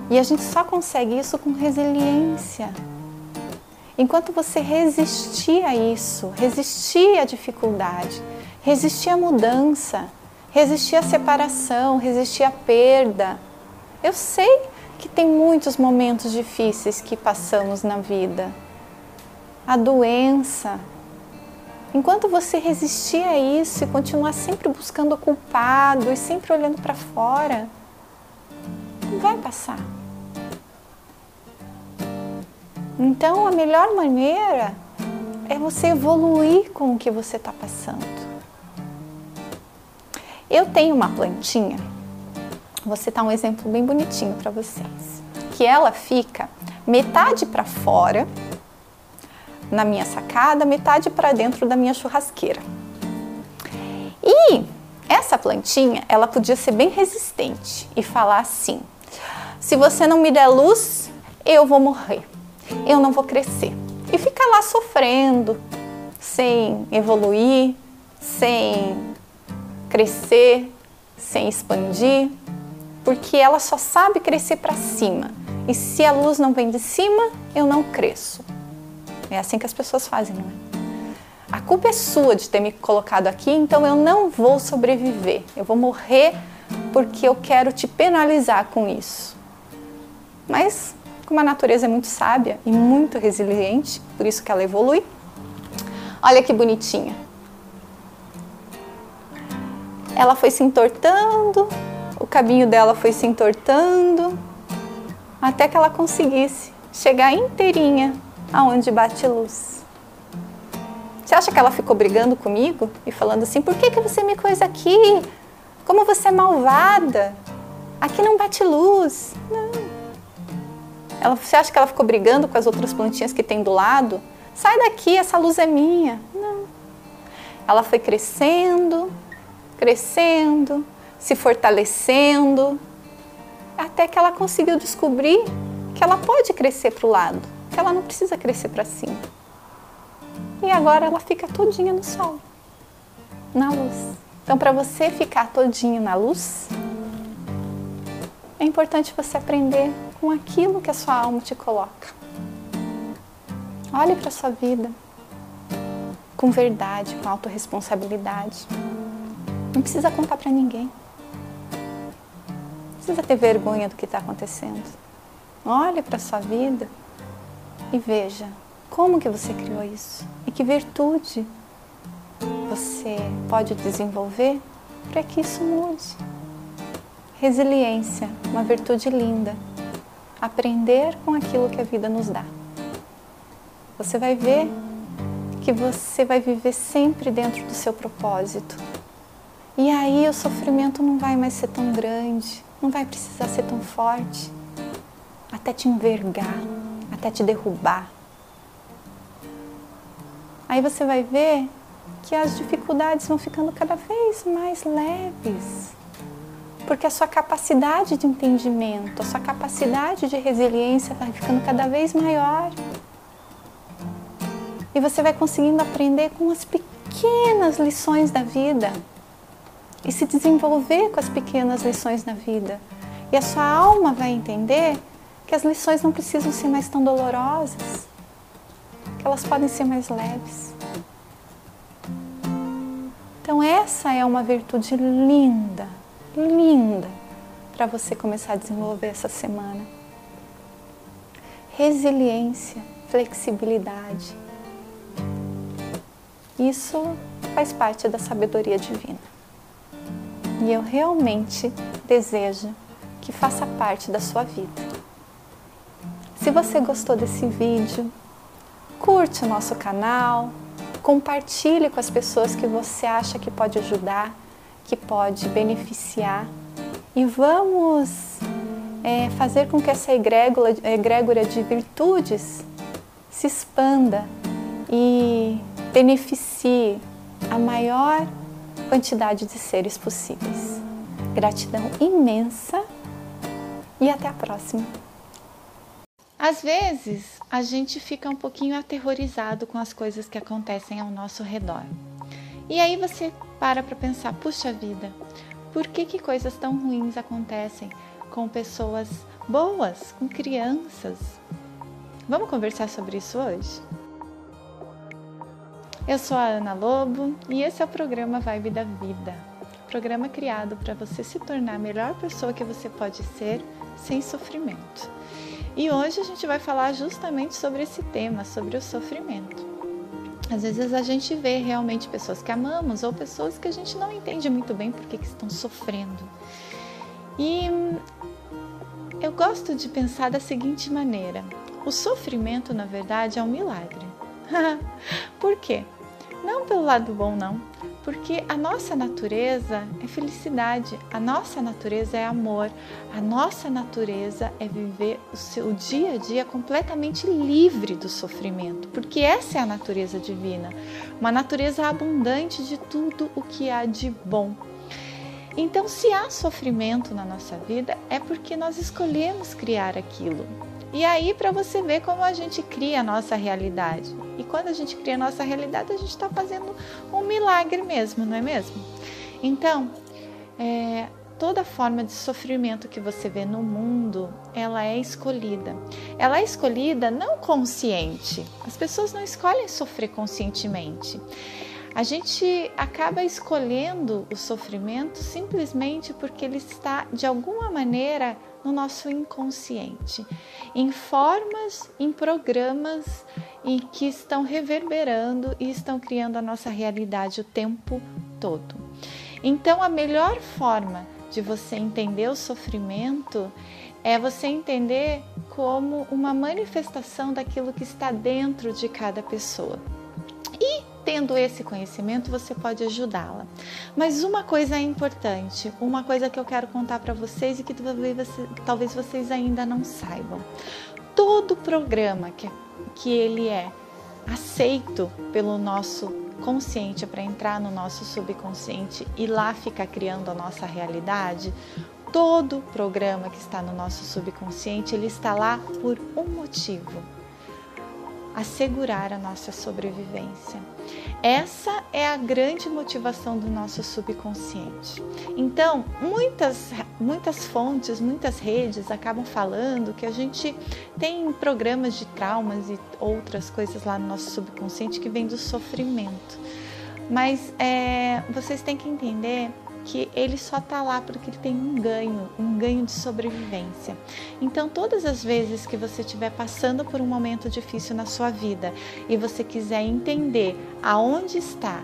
E a gente só consegue isso com resiliência. Enquanto você resistir a isso, resistir à dificuldade, resistir à mudança, resistir à separação, resistir à perda. Eu sei que tem muitos momentos difíceis que passamos na vida. A doença. Enquanto você resistir a isso e continuar sempre buscando o culpado e sempre olhando para fora, não vai passar. Então, a melhor maneira é você evoluir com o que você está passando. Eu tenho uma plantinha, vou citar um exemplo bem bonitinho para vocês, que ela fica metade para fora na minha sacada, metade para dentro da minha churrasqueira. E essa plantinha, ela podia ser bem resistente e falar assim: se você não me der luz, eu vou morrer eu não vou crescer. E fica lá sofrendo, sem evoluir, sem crescer, sem expandir, porque ela só sabe crescer para cima. E se a luz não vem de cima, eu não cresço. É assim que as pessoas fazem, não é? A culpa é sua de ter me colocado aqui, então eu não vou sobreviver. Eu vou morrer porque eu quero te penalizar com isso. Mas como a natureza é muito sábia e muito resiliente, por isso que ela evolui. Olha que bonitinha. Ela foi se entortando, o cabinho dela foi se entortando, até que ela conseguisse chegar inteirinha aonde bate luz. Você acha que ela ficou brigando comigo e falando assim: por que, que você me coisa aqui? Como você é malvada? Aqui não bate luz. Não. Ela, você acha que ela ficou brigando com as outras plantinhas que tem do lado? Sai daqui, essa luz é minha. Não. Ela foi crescendo, crescendo, se fortalecendo, até que ela conseguiu descobrir que ela pode crescer para o lado, ela não precisa crescer para cima. E agora ela fica todinha no sol, na luz. Então, para você ficar todinho na luz, é importante você aprender com aquilo que a sua alma te coloca. Olhe para sua vida com verdade, com autorresponsabilidade. Não precisa contar para ninguém. Não precisa ter vergonha do que está acontecendo. Olhe para sua vida e veja como que você criou isso e que virtude você pode desenvolver para que isso mude. Resiliência, uma virtude linda aprender com aquilo que a vida nos dá. Você vai ver que você vai viver sempre dentro do seu propósito. E aí o sofrimento não vai mais ser tão grande, não vai precisar ser tão forte, até te envergar, até te derrubar. Aí você vai ver que as dificuldades vão ficando cada vez mais leves porque a sua capacidade de entendimento, a sua capacidade de resiliência vai ficando cada vez maior. E você vai conseguindo aprender com as pequenas lições da vida e se desenvolver com as pequenas lições da vida. E a sua alma vai entender que as lições não precisam ser mais tão dolorosas, que elas podem ser mais leves. Então, essa é uma virtude linda linda para você começar a desenvolver essa semana. Resiliência, flexibilidade. Isso faz parte da sabedoria divina. E eu realmente desejo que faça parte da sua vida. Se você gostou desse vídeo, curte o nosso canal, compartilhe com as pessoas que você acha que pode ajudar que pode beneficiar e vamos é, fazer com que essa egrégora, egrégora de virtudes se expanda e beneficie a maior quantidade de seres possíveis. Gratidão imensa e até a próxima! Às vezes a gente fica um pouquinho aterrorizado com as coisas que acontecem ao nosso redor. E aí você para para pensar: puxa vida, por que, que coisas tão ruins acontecem com pessoas boas, com crianças? Vamos conversar sobre isso hoje? Eu sou a Ana Lobo e esse é o programa Vibe da Vida programa criado para você se tornar a melhor pessoa que você pode ser sem sofrimento. E hoje a gente vai falar justamente sobre esse tema, sobre o sofrimento. Às vezes a gente vê realmente pessoas que amamos ou pessoas que a gente não entende muito bem porque que estão sofrendo. E eu gosto de pensar da seguinte maneira: o sofrimento, na verdade, é um milagre. Por quê? Não pelo lado bom, não, porque a nossa natureza é felicidade, a nossa natureza é amor, a nossa natureza é viver o seu dia a dia completamente livre do sofrimento, porque essa é a natureza divina, uma natureza abundante de tudo o que há de bom. Então, se há sofrimento na nossa vida, é porque nós escolhemos criar aquilo. E aí, para você ver como a gente cria a nossa realidade. E quando a gente cria a nossa realidade, a gente está fazendo um milagre mesmo, não é mesmo? Então, é, toda forma de sofrimento que você vê no mundo, ela é escolhida. Ela é escolhida não consciente. As pessoas não escolhem sofrer conscientemente. A gente acaba escolhendo o sofrimento simplesmente porque ele está de alguma maneira no nosso inconsciente, em formas, em programas em que estão reverberando e estão criando a nossa realidade o tempo todo. Então, a melhor forma de você entender o sofrimento é você entender como uma manifestação daquilo que está dentro de cada pessoa. E tendo esse conhecimento, você pode ajudá-la. Mas uma coisa é importante, uma coisa que eu quero contar para vocês e que talvez vocês ainda não saibam. Todo programa que, que ele é aceito pelo nosso consciente para entrar no nosso subconsciente e lá ficar criando a nossa realidade, todo programa que está no nosso subconsciente, ele está lá por um motivo assegurar a nossa sobrevivência. Essa é a grande motivação do nosso subconsciente. Então, muitas, muitas fontes, muitas redes acabam falando que a gente tem programas de traumas e outras coisas lá no nosso subconsciente que vem do sofrimento. Mas é, vocês têm que entender que ele só está lá porque ele tem um ganho, um ganho de sobrevivência. Então, todas as vezes que você estiver passando por um momento difícil na sua vida e você quiser entender aonde está,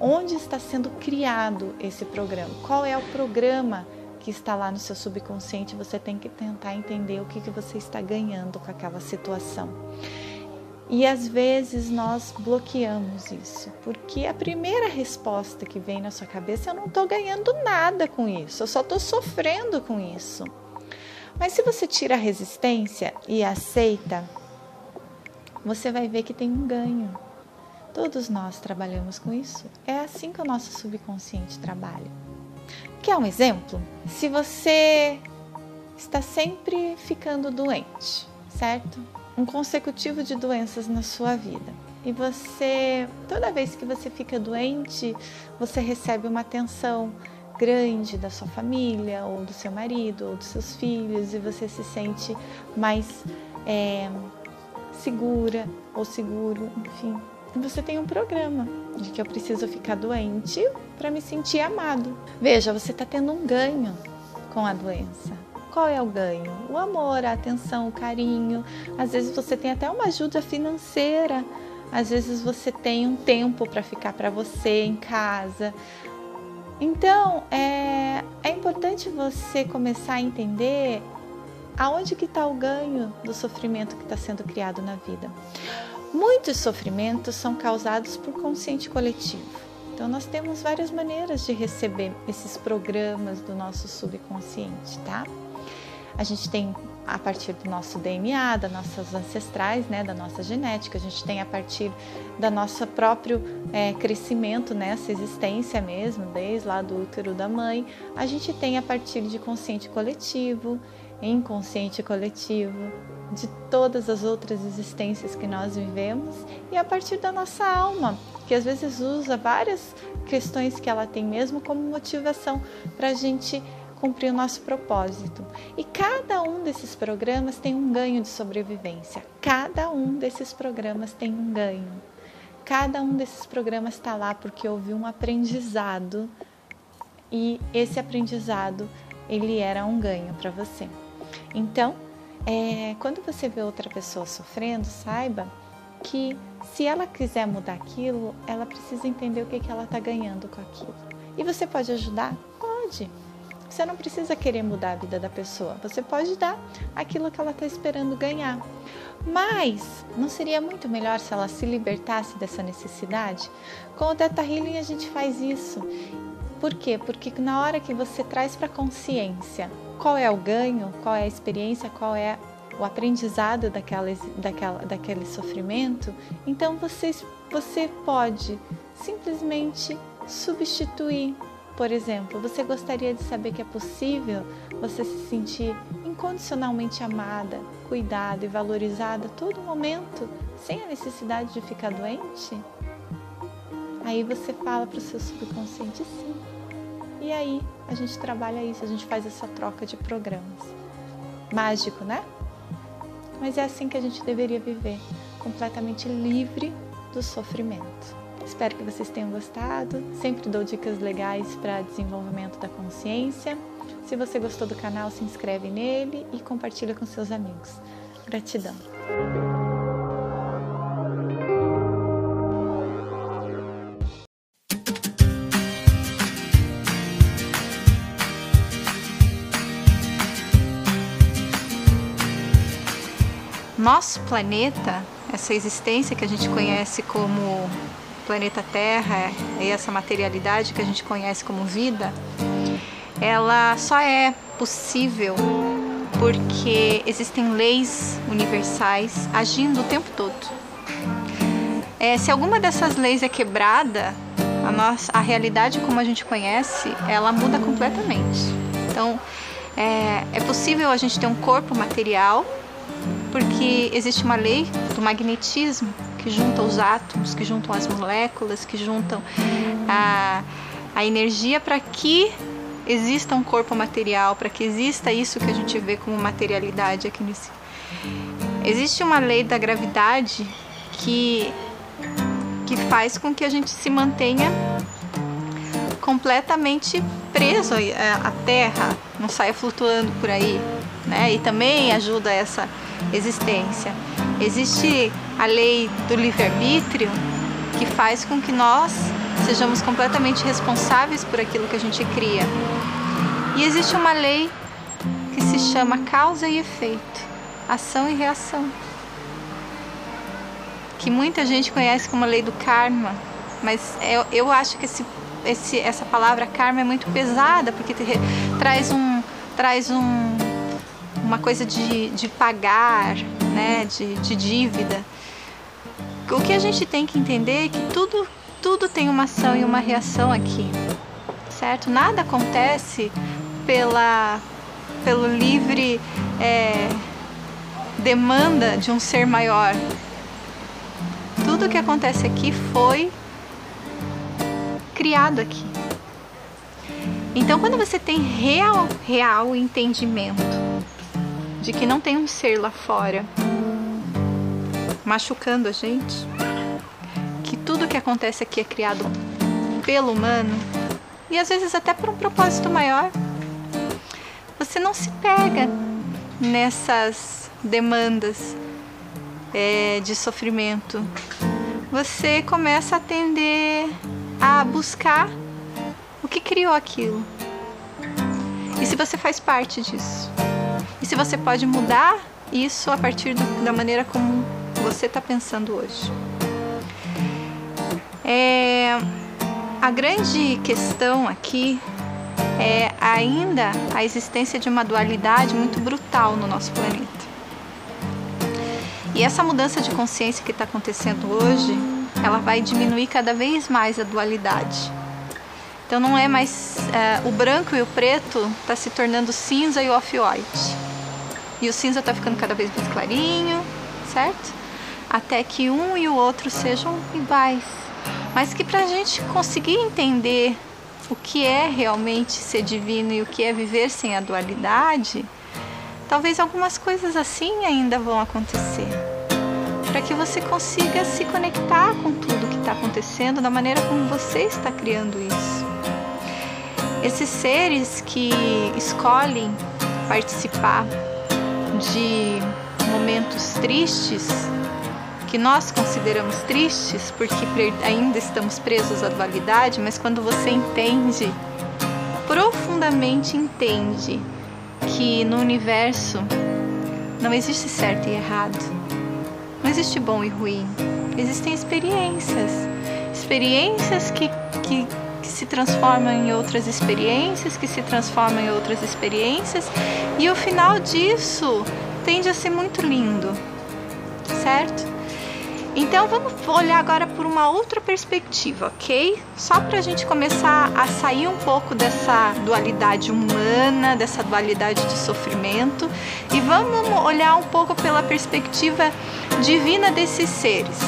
onde está sendo criado esse programa, qual é o programa que está lá no seu subconsciente, você tem que tentar entender o que, que você está ganhando com aquela situação. E às vezes nós bloqueamos isso, porque a primeira resposta que vem na sua cabeça, eu não estou ganhando nada com isso, eu só estou sofrendo com isso. Mas se você tira a resistência e aceita, você vai ver que tem um ganho. Todos nós trabalhamos com isso. É assim que o nosso subconsciente trabalha. Quer um exemplo? Se você está sempre ficando doente, certo? Um consecutivo de doenças na sua vida. E você, toda vez que você fica doente, você recebe uma atenção grande da sua família, ou do seu marido, ou dos seus filhos, e você se sente mais é, segura ou seguro, enfim. Você tem um programa de que eu preciso ficar doente para me sentir amado. Veja, você está tendo um ganho com a doença. Qual é o ganho? O amor, a atenção, o carinho. Às vezes você tem até uma ajuda financeira. Às vezes você tem um tempo para ficar para você em casa. Então, é, é importante você começar a entender aonde que está o ganho do sofrimento que está sendo criado na vida. Muitos sofrimentos são causados por consciente coletivo. Então, nós temos várias maneiras de receber esses programas do nosso subconsciente, tá? A gente tem a partir do nosso DNA, das nossas ancestrais, né, da nossa genética. A gente tem a partir da nosso próprio é, crescimento nessa existência mesmo, desde lá do útero da mãe. A gente tem a partir de consciente coletivo, inconsciente coletivo, de todas as outras existências que nós vivemos e a partir da nossa alma, que às vezes usa várias questões que ela tem mesmo como motivação para a gente cumprir o nosso propósito. E cada um desses programas tem um ganho de sobrevivência. Cada um desses programas tem um ganho. Cada um desses programas está lá porque houve um aprendizado e esse aprendizado ele era um ganho para você. Então, é, quando você vê outra pessoa sofrendo, saiba que se ela quiser mudar aquilo, ela precisa entender o que, que ela está ganhando com aquilo. E você pode ajudar? Pode. Você não precisa querer mudar a vida da pessoa. Você pode dar aquilo que ela está esperando ganhar. Mas não seria muito melhor se ela se libertasse dessa necessidade? Com o Data Healing a gente faz isso. Por quê? Porque na hora que você traz para consciência qual é o ganho, qual é a experiência, qual é o aprendizado daquela, daquela, daquele sofrimento, então você, você pode simplesmente substituir. Por exemplo, você gostaria de saber que é possível você se sentir incondicionalmente amada, cuidada e valorizada todo momento, sem a necessidade de ficar doente? Aí você fala para o seu subconsciente sim. E aí a gente trabalha isso, a gente faz essa troca de programas. Mágico, né? Mas é assim que a gente deveria viver, completamente livre do sofrimento. Espero que vocês tenham gostado. Sempre dou dicas legais para desenvolvimento da consciência. Se você gostou do canal, se inscreve nele e compartilha com seus amigos. Gratidão. nosso planeta, essa existência que a gente conhece como planeta Terra e essa materialidade que a gente conhece como vida, ela só é possível porque existem leis universais agindo o tempo todo. É, se alguma dessas leis é quebrada, a nossa a realidade como a gente conhece, ela muda completamente. Então, é, é possível a gente ter um corpo material porque existe uma lei do magnetismo que junta os átomos, que juntam as moléculas, que juntam a, a energia para que exista um corpo material, para que exista isso que a gente vê como materialidade aqui nesse. Existe uma lei da gravidade que que faz com que a gente se mantenha completamente preso à Terra, não saia flutuando por aí, né? E também ajuda essa existência. Existe a lei do livre-arbítrio que faz com que nós sejamos completamente responsáveis por aquilo que a gente cria. E existe uma lei que se chama causa e efeito, ação e reação, que muita gente conhece como a lei do karma, mas eu, eu acho que esse, esse, essa palavra karma é muito pesada porque te, traz um traz um uma coisa de, de pagar, né, de, de dívida. O que a gente tem que entender é que tudo, tudo tem uma ação e uma reação aqui, certo? Nada acontece pela, pelo livre é, demanda de um ser maior. Tudo que acontece aqui foi criado aqui. Então, quando você tem real, real entendimento de que não tem um ser lá fora machucando a gente, que tudo que acontece aqui é criado pelo humano e às vezes até por um propósito maior. Você não se pega nessas demandas é, de sofrimento. Você começa a tender a buscar o que criou aquilo. E se você faz parte disso e se você pode mudar isso a partir do, da maneira como você está pensando hoje. É, a grande questão aqui é ainda a existência de uma dualidade muito brutal no nosso planeta. E essa mudança de consciência que está acontecendo hoje, ela vai diminuir cada vez mais a dualidade. Então não é mais uh, o branco e o preto está se tornando cinza e off-white. E o cinza está ficando cada vez mais clarinho, certo? Até que um e o outro sejam iguais. Mas que para a gente conseguir entender o que é realmente ser divino e o que é viver sem a dualidade, talvez algumas coisas assim ainda vão acontecer. Para que você consiga se conectar com tudo que está acontecendo da maneira como você está criando isso. Esses seres que escolhem participar de momentos tristes, que nós consideramos tristes porque ainda estamos presos à dualidade, mas quando você entende, profundamente entende que no universo não existe certo e errado, não existe bom e ruim, existem experiências, experiências que, que, que se transformam em outras experiências, que se transformam em outras experiências, e o final disso tende a ser muito lindo, certo? Então vamos olhar agora por uma outra perspectiva, ok? Só para a gente começar a sair um pouco dessa dualidade humana, dessa dualidade de sofrimento e vamos olhar um pouco pela perspectiva divina desses seres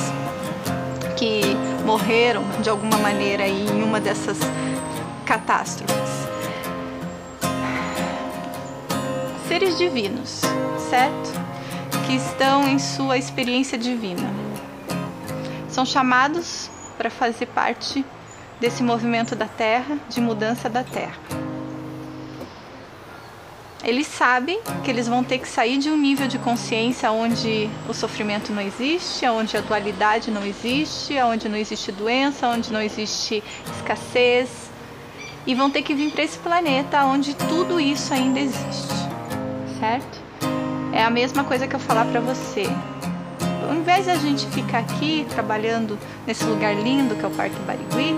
que morreram de alguma maneira em uma dessas catástrofes. Seres divinos, certo? Que estão em sua experiência divina são chamados para fazer parte desse movimento da Terra, de mudança da Terra. Eles sabem que eles vão ter que sair de um nível de consciência onde o sofrimento não existe, onde a dualidade não existe, onde não existe doença, onde não existe escassez, e vão ter que vir para esse planeta onde tudo isso ainda existe, certo? É a mesma coisa que eu falar para você. Ao invés de a gente ficar aqui trabalhando nesse lugar lindo que é o Parque Barigui,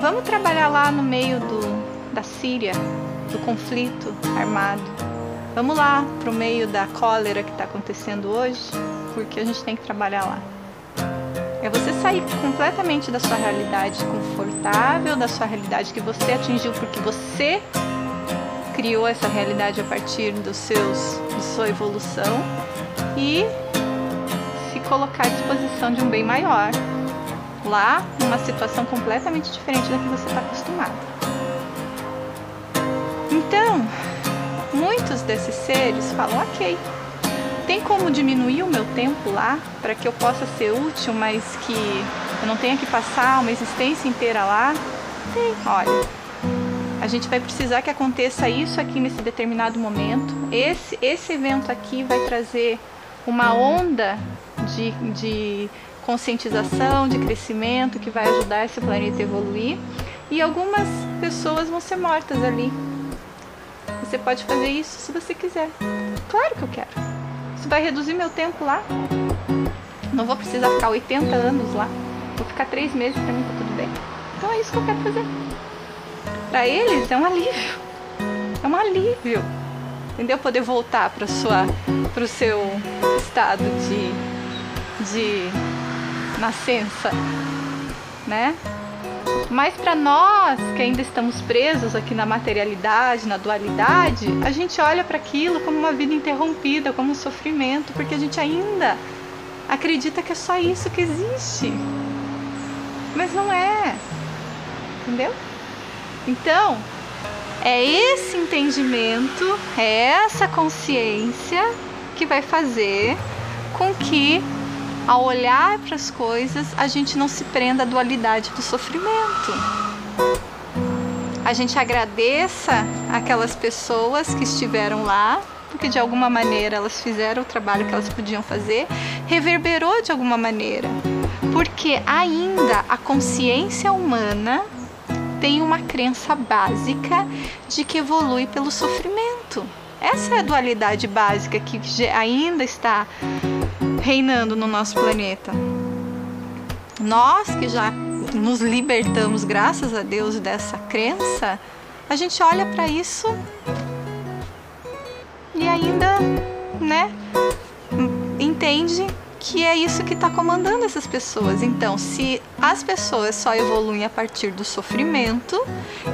vamos trabalhar lá no meio do, da Síria, do conflito armado. Vamos lá para o meio da cólera que está acontecendo hoje, porque a gente tem que trabalhar lá. É você sair completamente da sua realidade confortável, da sua realidade que você atingiu porque você criou essa realidade a partir dos seus, de sua evolução e colocar à disposição de um bem maior. Lá, numa situação completamente diferente da que você está acostumado. Então, muitos desses seres falam: ok, tem como diminuir o meu tempo lá para que eu possa ser útil, mas que eu não tenha que passar uma existência inteira lá? Tem, olha. A gente vai precisar que aconteça isso aqui nesse determinado momento. Esse, esse evento aqui vai trazer uma onda de, de conscientização, de crescimento que vai ajudar esse planeta a evoluir. E algumas pessoas vão ser mortas ali. Você pode fazer isso se você quiser. Claro que eu quero. Isso vai reduzir meu tempo lá. Não vou precisar ficar 80 anos lá. Vou ficar três meses para mim tá tudo bem. Então é isso que eu quero fazer. Para eles é um alívio. É um alívio. Entendeu? Poder voltar para sua para o seu estado de de nascença, né? Mas para nós que ainda estamos presos aqui na materialidade, na dualidade, a gente olha para aquilo como uma vida interrompida, como um sofrimento, porque a gente ainda acredita que é só isso que existe. Mas não é. Entendeu? Então, é esse entendimento, é essa consciência que vai fazer com que ao olhar para as coisas, a gente não se prenda à dualidade do sofrimento. A gente agradeça aquelas pessoas que estiveram lá, porque de alguma maneira elas fizeram o trabalho que elas podiam fazer, reverberou de alguma maneira. Porque ainda a consciência humana tem uma crença básica de que evolui pelo sofrimento. Essa é a dualidade básica que ainda está reinando no nosso planeta. Nós que já nos libertamos, graças a Deus, dessa crença, a gente olha para isso e ainda, né, entende que é isso que está comandando essas pessoas. Então, se as pessoas só evoluem a partir do sofrimento,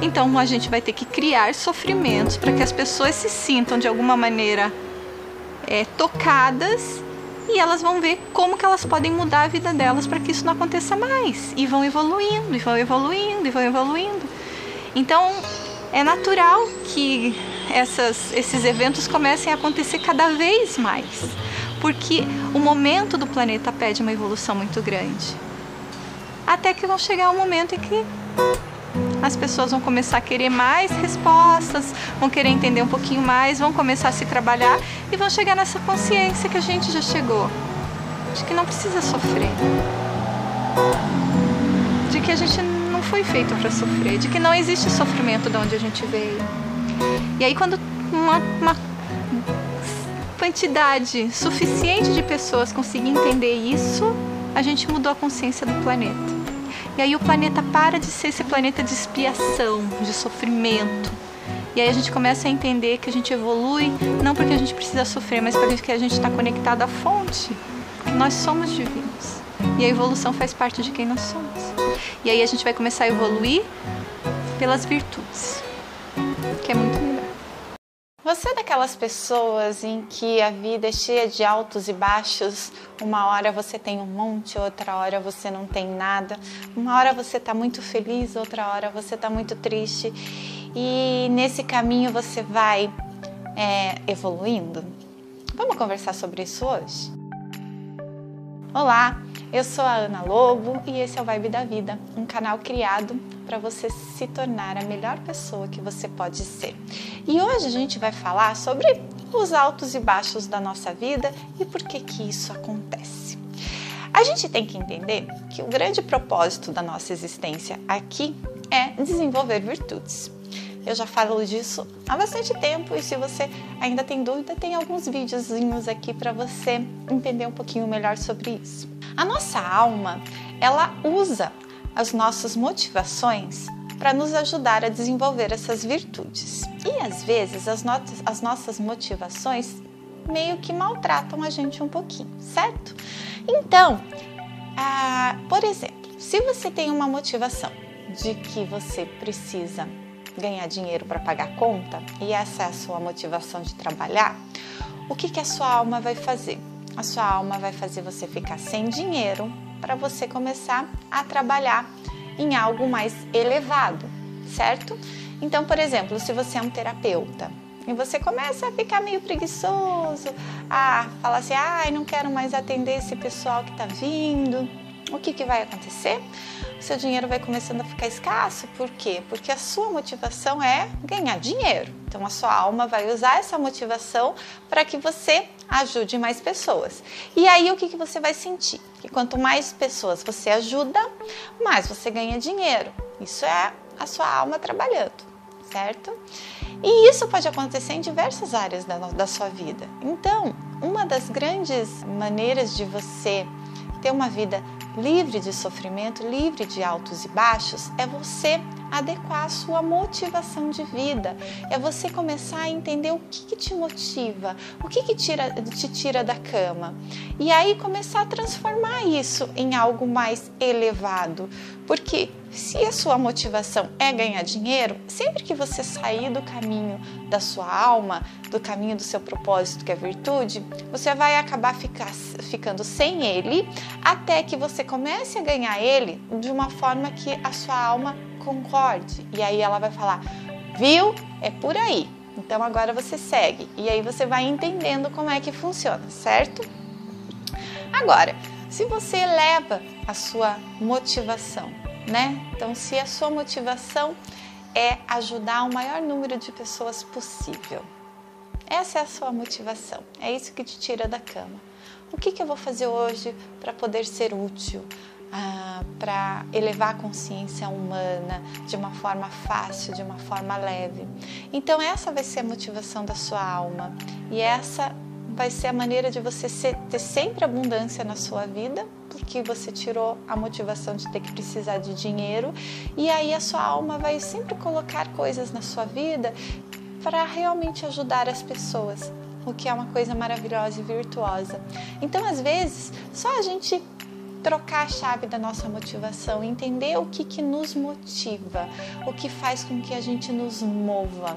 então a gente vai ter que criar sofrimentos para que as pessoas se sintam de alguma maneira é, tocadas e elas vão ver como que elas podem mudar a vida delas para que isso não aconteça mais e vão evoluindo, e vão evoluindo, e vão evoluindo. Então, é natural que essas, esses eventos comecem a acontecer cada vez mais porque o momento do planeta pede uma evolução muito grande. Até que vão chegar um momento em que as pessoas vão começar a querer mais respostas, vão querer entender um pouquinho mais, vão começar a se trabalhar e vão chegar nessa consciência que a gente já chegou, de que não precisa sofrer, de que a gente não foi feito para sofrer, de que não existe sofrimento de onde a gente veio. E aí quando uma, uma quantidade suficiente de pessoas conseguir entender isso, a gente mudou a consciência do planeta. E aí o planeta para de ser esse planeta de expiação, de sofrimento. E aí a gente começa a entender que a gente evolui não porque a gente precisa sofrer, mas porque a gente está conectado à fonte. Nós somos divinos. E a evolução faz parte de quem nós somos. E aí a gente vai começar a evoluir pelas virtudes, você é daquelas pessoas em que a vida é cheia de altos e baixos? Uma hora você tem um monte, outra hora você não tem nada. Uma hora você está muito feliz, outra hora você está muito triste. E nesse caminho você vai é, evoluindo? Vamos conversar sobre isso hoje? Olá, eu sou a Ana Lobo e esse é o Vibe da Vida, um canal criado para você se tornar a melhor pessoa que você pode ser. E hoje a gente vai falar sobre os altos e baixos da nossa vida e por que que isso acontece. A gente tem que entender que o grande propósito da nossa existência aqui é desenvolver virtudes. Eu já falo disso há bastante tempo e se você ainda tem dúvida, tem alguns videozinhos aqui para você entender um pouquinho melhor sobre isso. A nossa alma, ela usa as nossas motivações para nos ajudar a desenvolver essas virtudes. E às vezes as, notas, as nossas motivações meio que maltratam a gente um pouquinho, certo? Então, ah, por exemplo, se você tem uma motivação de que você precisa ganhar dinheiro para pagar conta e essa é a sua motivação de trabalhar, o que, que a sua alma vai fazer? A sua alma vai fazer você ficar sem dinheiro para você começar a trabalhar em algo mais elevado, certo? Então, por exemplo, se você é um terapeuta e você começa a ficar meio preguiçoso, a falar assim, ai, ah, não quero mais atender esse pessoal que está vindo, o que, que vai acontecer? Seu dinheiro vai começando a ficar escasso. Por quê? Porque a sua motivação é ganhar dinheiro. Então a sua alma vai usar essa motivação para que você ajude mais pessoas. E aí o que, que você vai sentir? Que quanto mais pessoas você ajuda, mais você ganha dinheiro. Isso é a sua alma trabalhando, certo? E isso pode acontecer em diversas áreas da, da sua vida. Então, uma das grandes maneiras de você ter uma vida livre de sofrimento, livre de altos e baixos, é você adequar a sua motivação de vida. É você começar a entender o que, que te motiva, o que, que tira, te tira da cama. E aí começar a transformar isso em algo mais elevado. Porque se a sua motivação é ganhar dinheiro, sempre que você sair do caminho da sua alma, do caminho do seu propósito, que é virtude, você vai acabar ficar, ficando sem ele até que você comece a ganhar ele de uma forma que a sua alma concorde. E aí ela vai falar: viu? É por aí. Então agora você segue. E aí você vai entendendo como é que funciona, certo? Agora, se você eleva a sua motivação, né? Então, se a sua motivação é ajudar o maior número de pessoas possível, essa é a sua motivação, é isso que te tira da cama. O que, que eu vou fazer hoje para poder ser útil? ah, para elevar a consciência humana de uma forma fácil, de uma forma leve. Então, essa vai ser a motivação da sua alma e essa vai ser a maneira de você ter sempre abundância na sua vida, porque você tirou a motivação de ter que precisar de dinheiro, e aí a sua alma vai sempre colocar coisas na sua vida para realmente ajudar as pessoas, o que é uma coisa maravilhosa e virtuosa. Então, às vezes, só a gente trocar a chave da nossa motivação, entender o que, que nos motiva, o que faz com que a gente nos mova,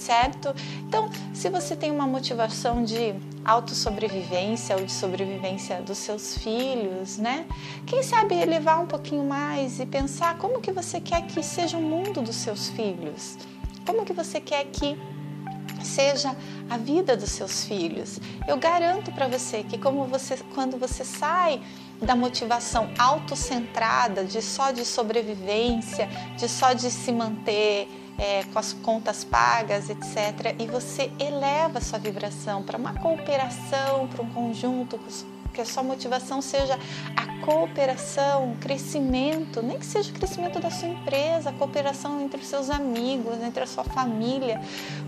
certo? Então, se você tem uma motivação de autossobrevivência ou de sobrevivência dos seus filhos, né? Quem sabe elevar um pouquinho mais e pensar como que você quer que seja o mundo dos seus filhos? Como que você quer que seja a vida dos seus filhos? Eu garanto para você que como você quando você sai da motivação autocentrada, de só de sobrevivência, de só de se manter é, com as contas pagas, etc. E você eleva a sua vibração para uma cooperação, para um conjunto, que a sua motivação seja a cooperação, o crescimento, nem que seja o crescimento da sua empresa, a cooperação entre os seus amigos, entre a sua família.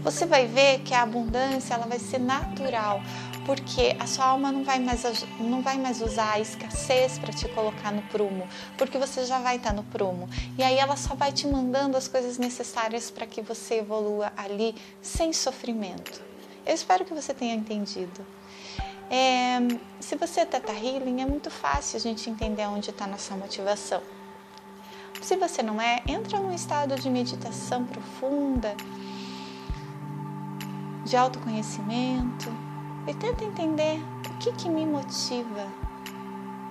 Você vai ver que a abundância ela vai ser natural, porque a sua alma não vai mais, não vai mais usar a escassez para te colocar no prumo, porque você já vai estar tá no prumo. E aí ela só vai te mandando as coisas necessárias para que você evolua ali sem sofrimento. Eu espero que você tenha entendido. É, se você é Teta Healing, é muito fácil a gente entender onde está nossa motivação. Se você não é, entra num estado de meditação profunda, de autoconhecimento, e tenta entender o que, que me motiva,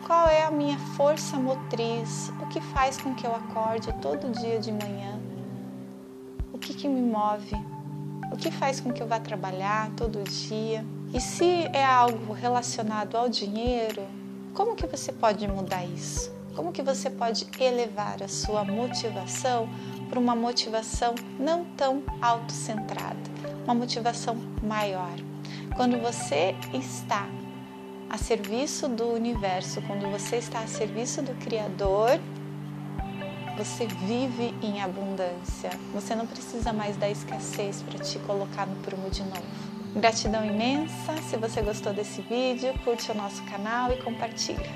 qual é a minha força motriz, o que faz com que eu acorde todo dia de manhã, o que, que me move, o que faz com que eu vá trabalhar todo dia. E se é algo relacionado ao dinheiro, como que você pode mudar isso? Como que você pode elevar a sua motivação para uma motivação não tão autocentrada, uma motivação maior? Quando você está a serviço do universo, quando você está a serviço do Criador, você vive em abundância. Você não precisa mais da escassez para te colocar no prumo de novo. Gratidão imensa. Se você gostou desse vídeo, curte o nosso canal e compartilha.